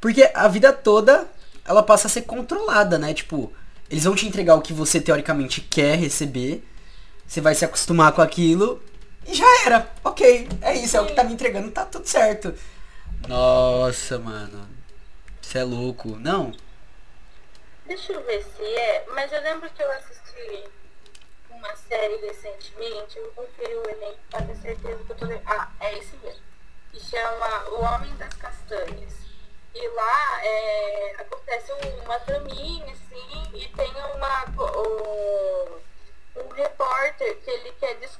Porque a vida toda ela passa a ser controlada, né? Tipo, eles vão te entregar o que você teoricamente quer receber. Você vai se acostumar com aquilo e já era. Ok, é isso, é o que tá me entregando, tá tudo certo. Nossa, mano. Isso é louco. Não. Deixa eu ver se é, mas eu lembro que eu assisti uma série recentemente, eu vou conferir o Enem pra ter certeza que eu tô lendo. Ah, é esse mesmo. Que chama O Homem das Castanhas. E lá é, acontece uma traminha, assim, e tem uma. Um, um repórter que ele quer descobrir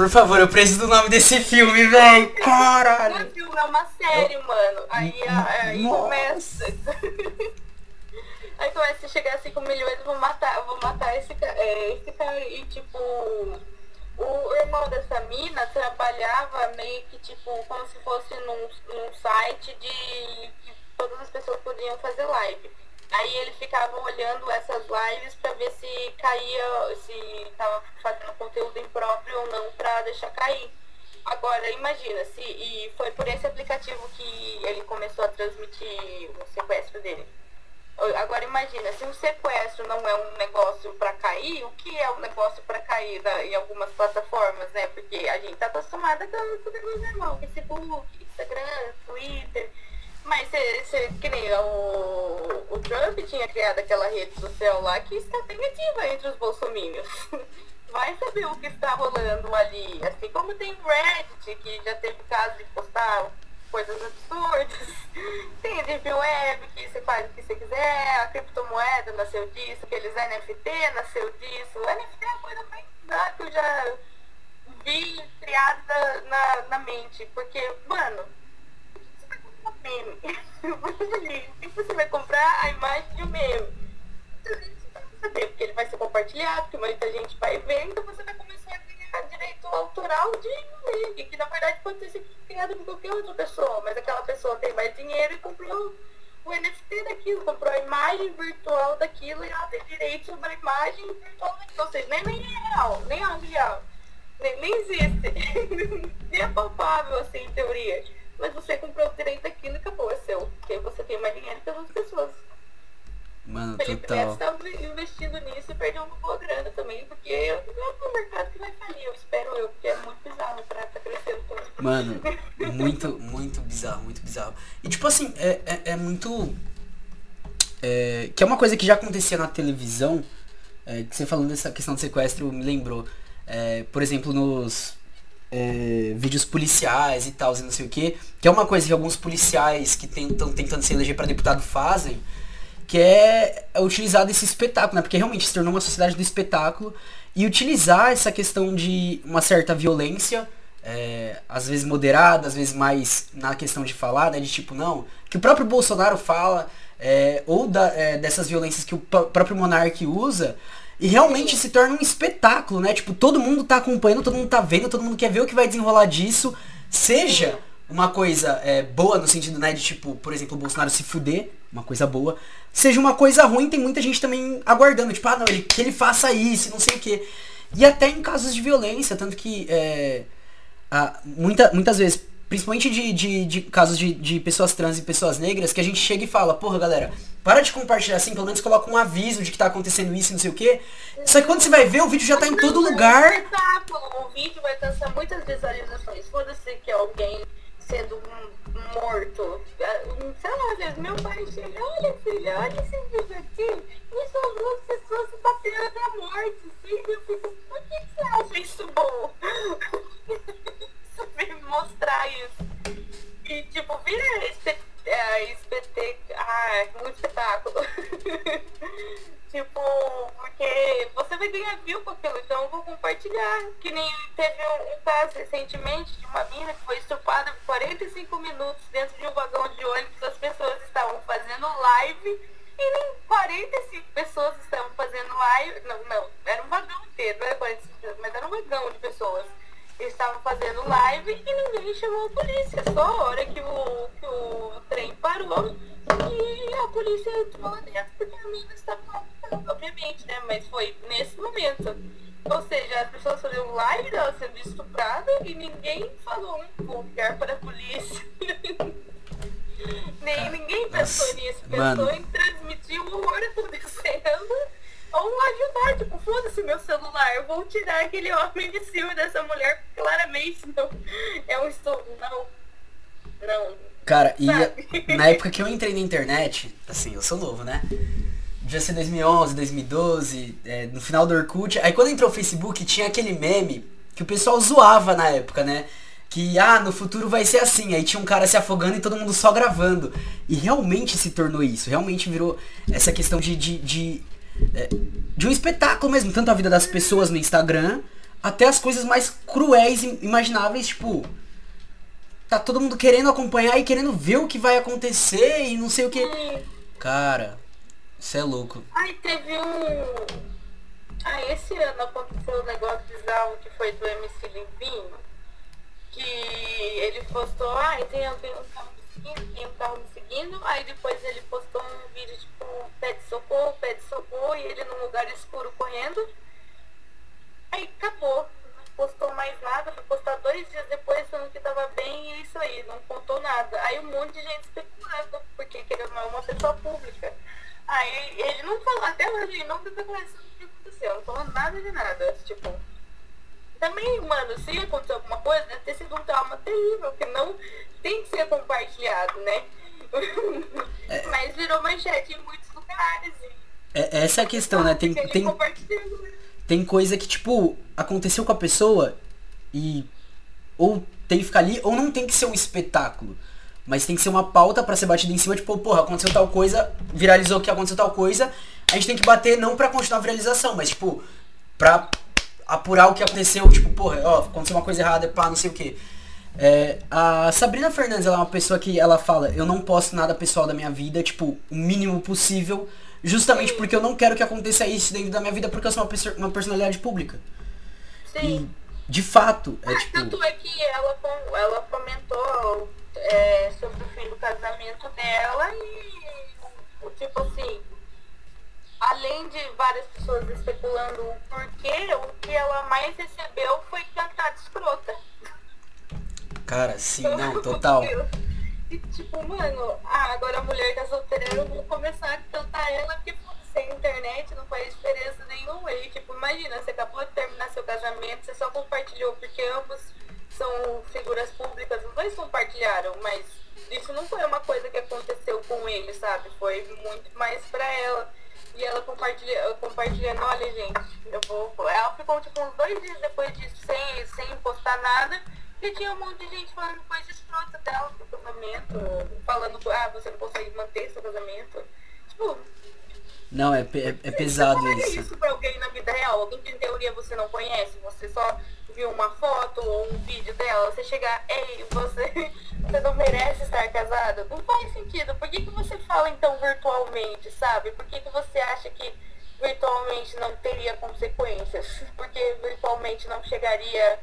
por favor, eu preciso do nome desse filme, velho. Caralho. Não é filme, é uma série, eu... mano. Aí, aí começa. (laughs) aí começa a chegar a 5 milhões, eu vou matar, vou matar esse, é, esse cara. E tipo o irmão dessa mina trabalhava meio que tipo como se fosse num, num site de que todas as pessoas podiam fazer live. Aí ele ficava olhando essas lives para ver se caía, se estava fazendo conteúdo impróprio ou não para deixar cair. Agora imagina, se e foi por esse aplicativo que ele começou a transmitir o sequestro dele. Agora imagina, se um sequestro não é um negócio para cair, o que é um negócio para cair da, em algumas plataformas, né? Porque a gente tá acostumada com tudo normal, Facebook, Instagram, Twitter. Mas você, que nem o, o Trump tinha criado aquela rede social lá que está bem ativa entre os bolsomínios. (laughs) Vai saber o que está rolando ali. Assim como tem Reddit, que já teve caso de postar coisas absurdas. (laughs) Tem Deep Web, que você faz o que você quiser, a criptomoeda nasceu disso, aqueles NFT nasceu disso. O NFT é a coisa mais bizarra que eu já vi criada na, na mente. Porque, mano, você vai comprar meme. o (laughs) que você vai comprar? A imagem de um meme. Porque ele vai ser compartilhado, porque muita gente vai ver, então você vai começar a ganhar direito autoral de meme, que na verdade pode ter sido criado por qualquer outra pessoa, mas aquela pessoa tem mais dinheiro e comprou o NFT daquilo, comprou a imagem virtual daquilo e ela tem direito sobre a imagem virtual daquilo. Ou seja, nem, nem é real, nem é real. Nem, nem existe. (laughs) nem é palpável assim em teoria. Mas você comprou o direito daquilo e acabou, é seu. Porque você tem mais dinheiro que as outras pessoas. Mano, Felipe total. Neto estava investindo nisso e perdeu uma boa grana também, porque é um mercado que vai falir, eu espero eu, porque é muito bizarro pra tá crescendo tanto. Mano, (laughs) muito, muito bizarro, muito bizarro. E tipo assim, é, é, é muito. É, que é uma coisa que já acontecia na televisão, é, que você falando dessa questão do sequestro me lembrou. É, por exemplo, nos é, vídeos policiais e tal, e não sei o que, que é uma coisa que alguns policiais que estão tentando se eleger para deputado fazem que é utilizar desse espetáculo, né? Porque realmente se tornou uma sociedade do espetáculo e utilizar essa questão de uma certa violência, é, às vezes moderada, às vezes mais na questão de falar, né? De tipo, não, que o próprio Bolsonaro fala, é, ou da, é, dessas violências que o próprio monarca usa, e realmente se torna um espetáculo, né? Tipo, todo mundo tá acompanhando, todo mundo tá vendo, todo mundo quer ver o que vai desenrolar disso, seja uma coisa é, boa no sentido, né, de tipo, por exemplo, o Bolsonaro se fuder, uma coisa boa, seja uma coisa ruim, tem muita gente também aguardando, tipo, ah não, ele, que ele faça isso, não sei o quê. E até em casos de violência, tanto que é, a, muita, muitas vezes, principalmente de, de, de casos de, de pessoas trans e pessoas negras, que a gente chega e fala, porra galera, para de compartilhar assim, pelo menos coloca um aviso de que tá acontecendo isso e não sei o quê. Só que quando você vai ver, o vídeo já tá em todo lugar. O vídeo vai alcançar muitas visualizações. Foda-se que alguém sendo morto. Sei lá, às vezes meu pai chega, olha filha, olha esse vídeo aqui, e são duas pessoas se batendo até morte. Sim, eu fico, por que você acha isso bom? (laughs) mostrar isso. E tipo, vira esse, é, ah, um espetáculo. (laughs) tipo, porque você vai ganhar view com aquilo, então eu vou compartilhar. Que nem teve um, caso recentemente de uma mina que foi estupada por 45 minutos dentro de um vagão de ônibus, as pessoas estavam fazendo live e nem 45 pessoas estavam fazendo live. Não, não, era um vagão inteiro, não era 45 pessoas, mas era um vagão de pessoas. Eles estavam fazendo live e ninguém chamou a polícia. Só a hora que o, que o trem parou polícia dentro porque a menina estava obviamente, né? Mas foi nesse momento. Ou seja, as pessoas faziam live dela sendo estuprada e ninguém falou um lugar para a polícia. (laughs) Nem ninguém pensou Nossa, nisso. Pensou mano. em transmitir o horror acontecendo ou ajudar, tipo, foda-se meu celular, eu vou tirar aquele homem de cima dessa mulher, claramente não é um estupro, não. Não. Cara, e na época que eu entrei na internet, assim, eu sou novo, né? Devia ser 2011, 2012, é, no final do Orkut. Aí quando entrou o Facebook, tinha aquele meme que o pessoal zoava na época, né? Que, ah, no futuro vai ser assim. Aí tinha um cara se afogando e todo mundo só gravando. E realmente se tornou isso. Realmente virou essa questão de, de, de é, de um espetáculo mesmo, tanto a vida das pessoas no Instagram, até as coisas mais cruéis e imagináveis, tipo. Tá todo mundo querendo acompanhar e querendo ver o que vai acontecer e não sei o que. Cara, isso é louco. Ai, teve um. Ah, esse ano aconteceu um negócio bizarro que foi do MC Livinho. Que ele postou, ah, tem alguém um carro me seguindo, tem um carro me seguindo. Aí depois ele postou um vídeo tipo, pede socorro, pede socorro, e ele num lugar escuro correndo. Aí acabou. Postou mais nada, foi postar dois dias depois falando que tava bem e é isso aí, não contou nada. Aí um monte de gente especulando, porque ele é uma pessoa pública. Aí ele não falou, até hoje ele não teve conhecendo o que aconteceu, não falou nada de nada. Tipo, também, mano, se acontecer alguma coisa, deve ter sido um trauma terrível, que não tem que ser compartilhado, né? É. (laughs) Mas virou manchete em muitos lugares. É, essa é a questão, né? Tem, tem? Tem coisa que, tipo, aconteceu com a pessoa e ou tem que ficar ali, ou não tem que ser um espetáculo. Mas tem que ser uma pauta para ser batida em cima, tipo, porra, aconteceu tal coisa, viralizou que aconteceu tal coisa, a gente tem que bater não pra continuar a viralização, mas tipo, pra apurar o que aconteceu, tipo, porra, ó, aconteceu uma coisa errada, pá, não sei o que. É, a Sabrina Fernandes, ela é uma pessoa que ela fala, eu não posto nada pessoal da minha vida, tipo, o mínimo possível, justamente porque eu não quero que aconteça isso dentro da minha vida, porque eu sou uma, uma personalidade pública. Sim. E, de fato, é tipo... Tanto é que ela, ela comentou é, sobre o fim do casamento dela e, tipo assim, além de várias pessoas especulando o porquê, o que ela mais recebeu foi cantada escrota. Cara, sim, não, (laughs) total. E tipo, mano, ah, agora a mulher tá solteira, eu vou começar a cantar ela porque sem internet não faz diferença nenhuma. E tipo, imagina, você acabou de terminar seu casamento, você só compartilhou porque ambos são figuras públicas, os dois compartilharam, mas isso não foi uma coisa que aconteceu com ele, sabe? Foi muito mais pra ela. E ela compartilha, compartilhando, olha gente, eu vou. Ela ficou tipo uns dois dias depois disso sem, sem postar nada. E tinha um monte de gente falando coisa escrota dela do casamento, falando, ah, você não consegue manter seu casamento. Tipo, Não, é, é, é pesado isso. isso pra alguém na vida real? Alguém que em teoria você não conhece, você só viu uma foto ou um vídeo dela, você chegar, ei, você, (laughs) você não merece estar casado? Não faz sentido. Por que, que você fala então virtualmente, sabe? Por que, que você acha que virtualmente não teria consequências? (laughs) Porque virtualmente não chegaria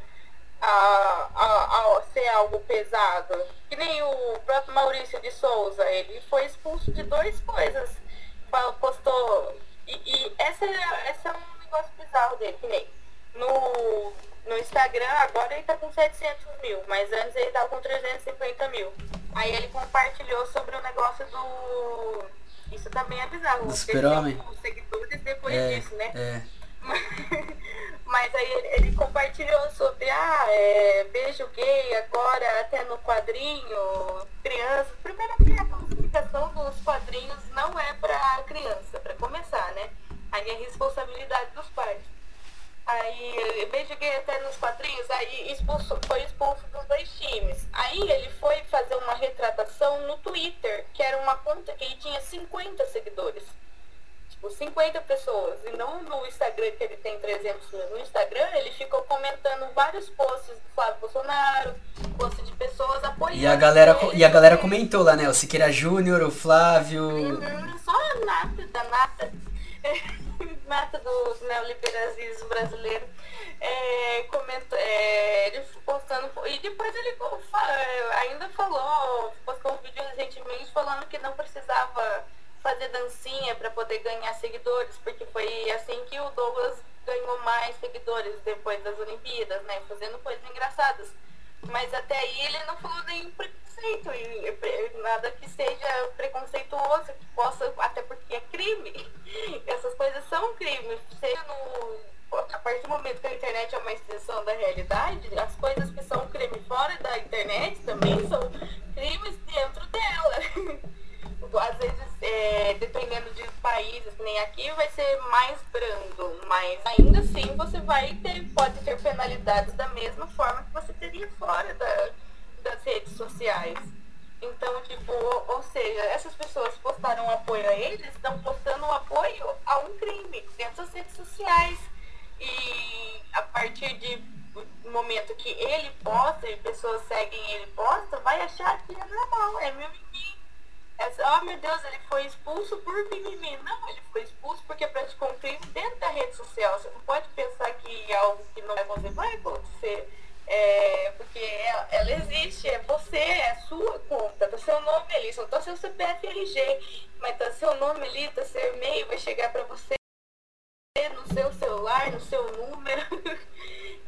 a, a, a ser algo pesado. Que nem o próprio Maurício de Souza, ele foi expulso de duas coisas. Postou. E, e essa, essa é um negócio bizarro dele, que nem no, no Instagram, agora ele tá com 700 mil, mas antes ele tava com 350 mil. Aí ele compartilhou sobre o negócio do. Isso também é bizarro. Do super-homem. Os seguidores depois É, disso, né? é. (laughs) Mas aí ele, compartilhou sobre, ah, é, beijo gay agora até no quadrinho, criança. Primeiro que a classificação dos quadrinhos não é pra criança, pra começar, né? Aí é responsabilidade dos pais. Aí beijo gay até nos quadrinhos, aí expulso, foi expulso dos dois times. Aí ele foi fazer uma retratação no Twitter, que era uma conta que tinha 50 seguidores tipo, 50 pessoas, e não no Instagram que ele tem 300 mil. No Instagram ele ficou comentando vários posts do Flávio Bolsonaro, posts de pessoas apoiando. E a galera, ele. e a galera comentou lá, né? O Siqueira Júnior, o Flávio. Uhum, só a nata da nata. (laughs) nata do neoliberalismo brasileiro. É, comenta, é, ele postando. E depois ele ainda falou, postou um vídeo recentemente falando que não precisava fazer dancinha para poder ganhar seguidores, porque foi assim que o Douglas ganhou mais seguidores depois das Olimpíadas, né? Fazendo coisas engraçadas. Mas até aí ele não falou nenhum preconceito, e, nada que seja preconceituoso, que possa, até porque é crime. (laughs) Essas coisas são crime. Seja no, a partir do momento que a internet é uma extensão da realidade, as coisas que são crime fora da internet também são aqui, vai ser mais brando, mas ainda assim você vai ter, pode ter penalidades da mesma forma que você teria fora da, das redes sociais. Então, tipo, ou, seja, essas pessoas postaram apoio a eles, estão postando apoio a um crime dentro das redes sociais. E a partir de momento que ele posta e pessoas seguem ele posta, vai achar que é normal, é mimimi. É, oh meu Deus, ele foi expulso por mimimi. Não, ele foi expulso porque praticou um crime dentro da rede social. Você não pode pensar que é algo que não vai acontecer. Vai acontecer. É, porque ela, ela existe, é você, é a sua conta, tá seu nome ali, só tá seu CPF e RG, mas tá seu nome ali, tá seu e-mail, vai chegar pra você no seu celular, no seu número. (laughs)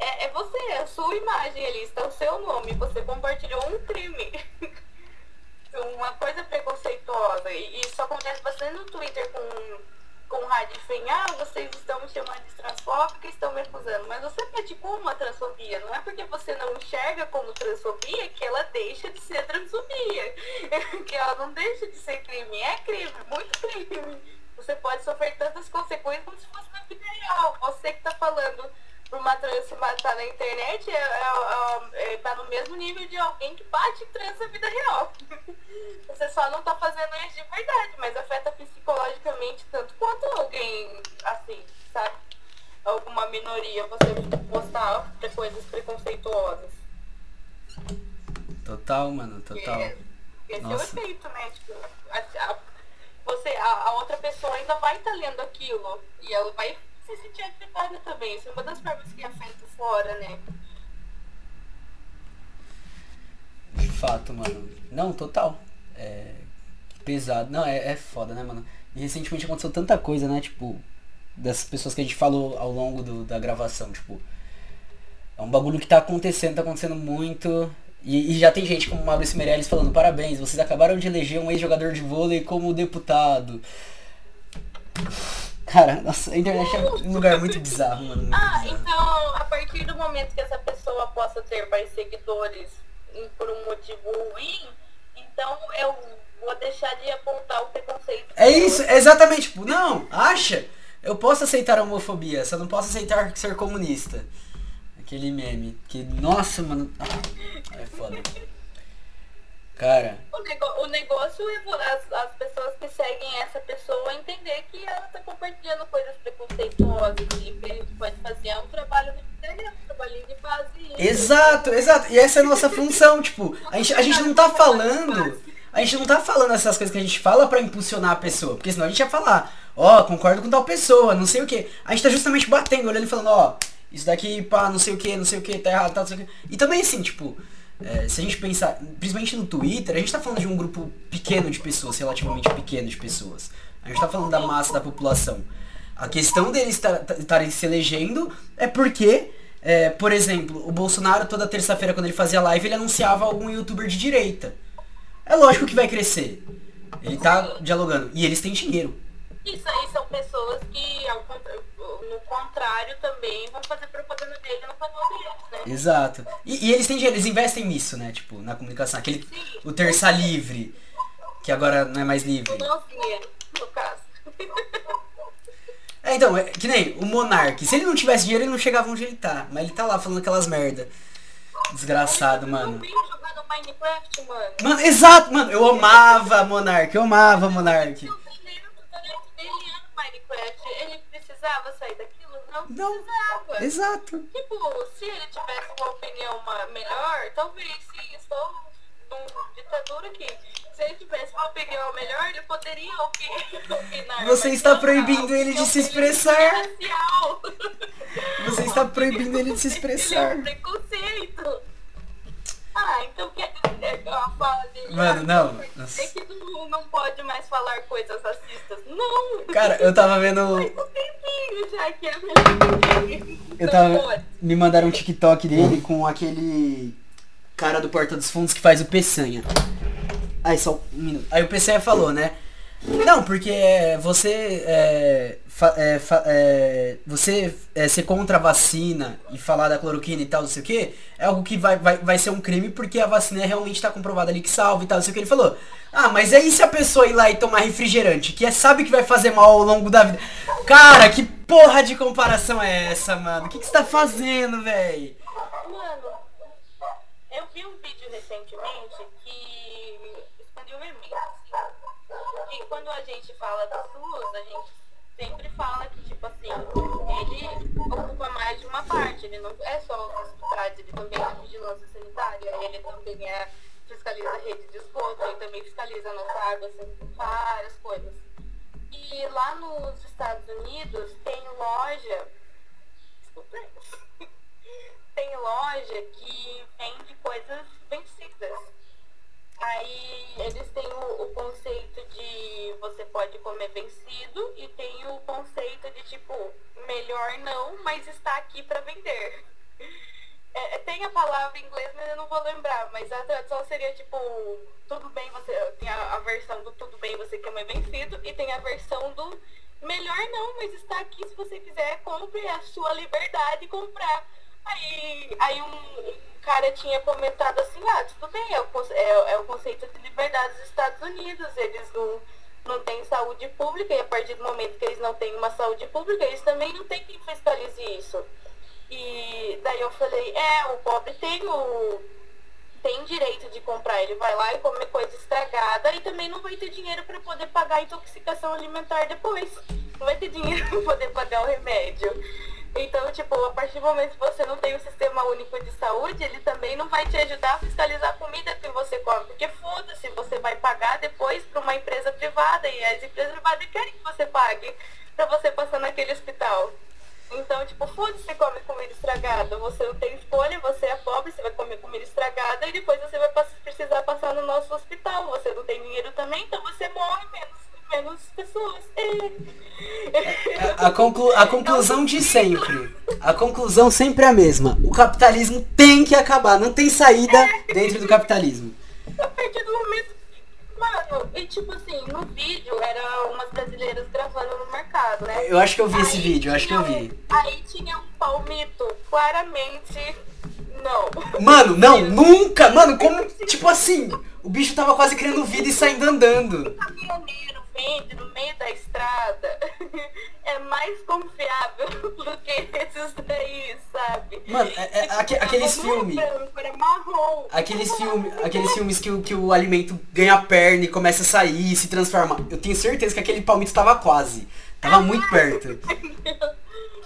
É, é você, é a sua imagem ali, está o seu nome, você compartilhou um crime. (laughs) Uma coisa preconceituosa, e isso acontece bastante no Twitter com, com rádio fem, ah, vocês estão me chamando de transfóbica e estão me acusando, mas você praticou uma transfobia, não é porque você não enxerga como transfobia que ela deixa de ser transfobia, (laughs) que ela não deixa de ser crime, é crime, muito crime. Você pode sofrer tantas consequências como se fosse na vida real. Você que está falando para uma trans se matar na internet é, é, é, tá no mesmo nível de alguém que bate trans na vida real. (laughs) Você só não tá fazendo isso de verdade, mas afeta psicologicamente tanto quanto alguém assim, sabe? Alguma minoria, você postar coisas preconceituosas. Total, mano, total. É, esse Nossa. é o efeito, né? Tipo, a, a- você, a, a outra pessoa ainda vai estar lendo aquilo e ela vai se sentir afetada também. Isso é uma das formas que afeta fora, né? De fato, mano. Não, total. É. Pesado. Não, é, é foda, né, mano? E recentemente aconteceu tanta coisa, né? Tipo, das pessoas que a gente falou ao longo do- da gravação, tipo. É um bagulho que tá acontecendo, tá acontecendo muito. E, e já tem gente como Maurício Meirelles falando, parabéns, vocês acabaram de eleger um ex-jogador de vôlei como deputado. Cara, nossa, a internet é um lugar muito bizarro, mano. Muito Ah, bizarro. então, a partir do momento que essa pessoa possa ter mais seguidores por um motivo ruim, então eu vou deixar de apontar o preconceito. É isso, exatamente. Tipo, não, acha? Eu posso aceitar a homofobia, só não posso aceitar ser comunista. Aquele meme. Que, nossa, mano. ah, É foda. Cara, O, nego- o negócio é as, as pessoas que seguem essa pessoa entender que ela tá compartilhando coisas preconceituosas e que pode fazer é um trabalho é um trabalhinho de base. Exato, exato. E essa é a nossa função, tipo, a gente, a gente não tá falando. A gente não tá falando essas coisas que a gente fala pra impulsionar a pessoa. Porque senão a gente ia falar, ó, concordo com tal pessoa, não sei o que. A gente tá justamente batendo, olhando e falando, ó, isso daqui, pá, não sei o que, não sei o que, tá errado, tá, não sei o que. E também assim, tipo, é, se a gente pensar, principalmente no Twitter, a gente tá falando de um grupo pequeno de pessoas, relativamente pequeno de pessoas. A gente tá falando da massa da população. A questão deles tar- estarem se elegendo é porque, é, por exemplo, o Bolsonaro toda terça-feira quando ele fazia live, ele anunciava algum youtuber de direita. É lógico que vai crescer. Ele tá dialogando. E eles têm dinheiro. Isso aí são pessoas que, ao no contrário, também vão fazer propaganda dele no canal deles, né? Exato. E, e eles têm dinheiro, eles investem nisso, né? Tipo, na comunicação. Aquele, o Terça Livre, que agora não é mais livre. Dinheiro, no caso. É, então, é, que nem o Monark. Se ele não tivesse dinheiro, ele não chegava onde ele tá. Mas ele tá lá falando aquelas merda. Desgraçado, Eu mano. jogando Minecraft, mano. Mano, exato, mano. Eu amava Monark, eu amava Monark. Eu ele precisava sair daquilo? Não, Não. precisava. Exato. Tipo, se ele tivesse uma opinião melhor, talvez sim, estou numa ditadura aqui. Se ele tivesse uma opinião melhor, ele poderia opi- (laughs) opinar. Você está não, proibindo ele de se é expressar. Você está proibindo ele de se expressar. (laughs) Ele é um preconceito. Ah, então que a fala dele. Mano, não. dizer que não, não pode mais falar coisas racistas. Não! Cara, eu tava vendo. Faz um tempinho já que é. Eu tava. pode. Me mandaram um TikTok dele com aquele cara do Porta dos Fundos que faz o Peçanha. Aí só um minuto. Aí o Peçanha falou, né? Não, porque você é, fa- é, fa- é, você é, ser contra a vacina e falar da cloroquina e tal, não sei o que, é algo que vai, vai, vai ser um crime porque a vacina realmente está comprovada ali que salva e tal, não sei o que. Ele falou, ah, mas aí se a pessoa ir lá e tomar refrigerante, que é, sabe que vai fazer mal ao longo da vida. Cara, que porra de comparação é essa, mano? O que, que você tá fazendo, véi? Mano, eu vi um vídeo recentemente quando a gente fala do SUS, a gente sempre fala que, tipo assim, ele ocupa mais de uma parte. Ele não é só os hospitais, ele também é vigilância sanitária, ele também é fiscaliza a rede de esgoto, ele também fiscaliza a nossa água, assim, várias coisas. E lá nos Estados Unidos tem loja. (laughs) Tem loja que vende coisas vencidas. Aí eles têm o, o conceito de você pode comer vencido e tem o conceito de tipo, melhor não, mas está aqui para vender. (laughs) É, tem a palavra em inglês, mas eu não vou lembrar, mas a tradução seria tipo, tudo bem, você tem a, a versão do tudo bem você comer vencido e tem a versão do melhor não, mas está aqui se você quiser, compre a sua liberdade de comprar. Aí, aí um, cara tinha comentado assim, ah, tudo bem, é o, é, é o conceito de liberdade dos Estados Unidos, eles não, não têm saúde pública e a partir do momento que eles não têm uma saúde pública, eles também não têm quem fiscalize isso. E daí eu falei, é, o pobre tem o tem direito de comprar, ele vai lá e comer coisa estragada e também não vai ter dinheiro para poder pagar a intoxicação alimentar depois. Não vai ter dinheiro (laughs) para poder pagar o remédio. Então, tipo, a partir do momento que você não tem o sistema único de saúde, ele também não vai te ajudar a fiscalizar a comida que você come. Porque foda-se, você vai pagar depois para uma empresa privada e as empresas privadas querem que você pague para você passar naquele hospital. Então, tipo, foda-se você come comida estragada. Você não tem escolha, você é pobre, você vai comer comida estragada e depois você vai precisar passar no nosso hospital. Você não tem dinheiro também, então você morre menos, menos pessoas. A, a conclu- a conclusão de sempre. A conclusão sempre é a mesma. O capitalismo tem que acabar, não tem saída dentro do capitalismo. A partir do momento. Mano, e tipo assim, no vídeo era umas brasileiras gravando no mercado, né? Eu acho que eu vi esse Aí vídeo, eu acho que eu tinha um- vi. Aí tinha um palmito, claramente não. Mano, não, (laughs) nunca! Mano, como. Tipo assim, o bicho tava quase criando vida e saindo andando. caminhoneiro vende no meio da estrada (laughs) é mais confiável (laughs) do que esses daí, sabe? Mano, é, é, aque- aqueles Não é filmes. marrom. Aqueles filmes, aqueles filmes que, o- que o alimento ganha perna e começa a sair e se transforma. Eu tenho certeza que aquele palmito tava quase. Tava muito perto. (laughs)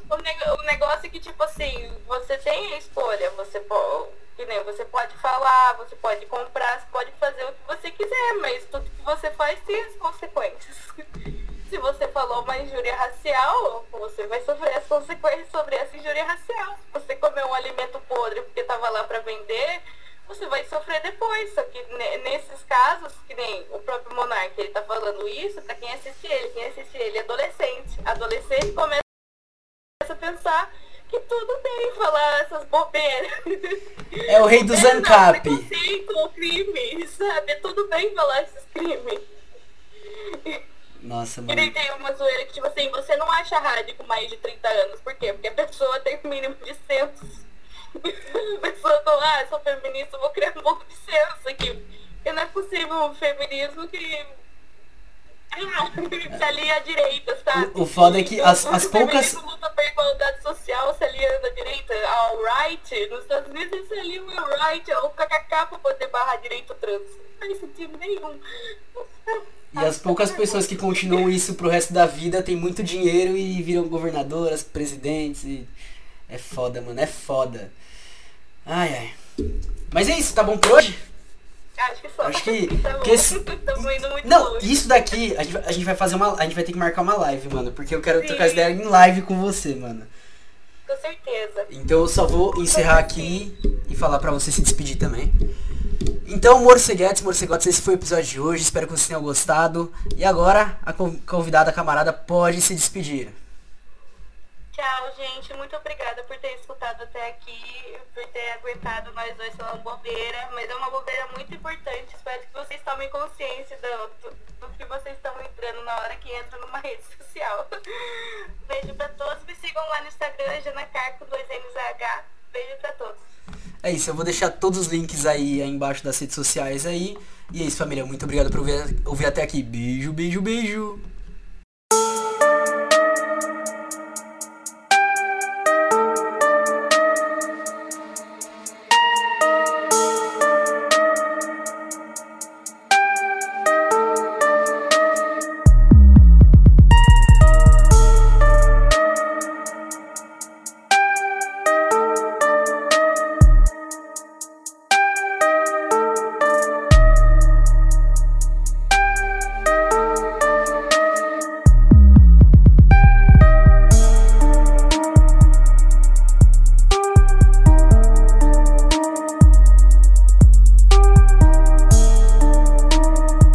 O negócio é que, tipo assim, você tem a escolha, você pode, que nem você pode falar, você pode comprar, você pode fazer o que você quiser, mas tudo que você faz tem as consequências. (laughs) Se você falou uma injúria racial, você vai sofrer as consequências sobre essa injúria racial. Se você comer um alimento podre porque estava lá para vender, você vai sofrer depois. Só que ne- nesses casos, que nem o próprio Monark, ele tá falando isso para quem assiste ele. Quem assiste ele é adolescente. Adolescente começa a pensar que tudo bem falar essas bobeiras. É o rei do É. Não, o crime, sabe? É tudo bem falar esses crimes. Nossa, E mano. nem tem uma zoeira que, tipo assim, você não acha rádio com mais de 30 anos. Por quê? Porque a pessoa tem um mínimo de senso. A pessoa fala, ah, sou feminista, vou criar um pouco de senso aqui. Porque não é possível um feminismo que... Se alia à direita, sabe? O, o foda é que as, as o poucas. feminismo luta por igualdade social, se aliando à direita, ao right. Nos Estados Unidos eles se aliam ao right, ao kkk pra poder barrar direito trans. Não faz sentido nenhum. E as poucas pessoas que continuam isso pro resto da vida têm muito dinheiro e viram governadoras, presidentes e. É foda, mano, é foda. Ai ai. Mas é isso, tá bom por hoje? Acho que só. Acho que- Tá bom. que esse- Tamo indo muito Não, longe. isso daqui, a gente, vai- a gente vai fazer uma. A gente vai ter que marcar uma live, mano. Porque eu quero Sim. trocar ideia em live com você, mano. Com certeza. Então eu só vou encerrar aqui e falar pra você se despedir também. Então, morceguetes, morcegotes, esse foi o episódio de hoje. Espero que vocês tenham gostado. E agora, a con- convidada, a camarada, pode se despedir. Tchau, gente. Muito obrigada por ter escutado até aqui, por ter aguentado nós dois falando bobeira. Mas é uma bobeira muito importante. Espero que vocês tomem consciência do, do, do que vocês estão entrando na hora que entram numa (laughs) rede social. Beijo pra todos. Me sigam lá no Instagram, Janacar com dois NZH. Beijo pra todos. É isso, eu vou deixar todos os links aí, aí embaixo das redes sociais aí. E é isso, família. Muito obrigado por ouvir, ouvir até aqui. Beijo, beijo, beijo.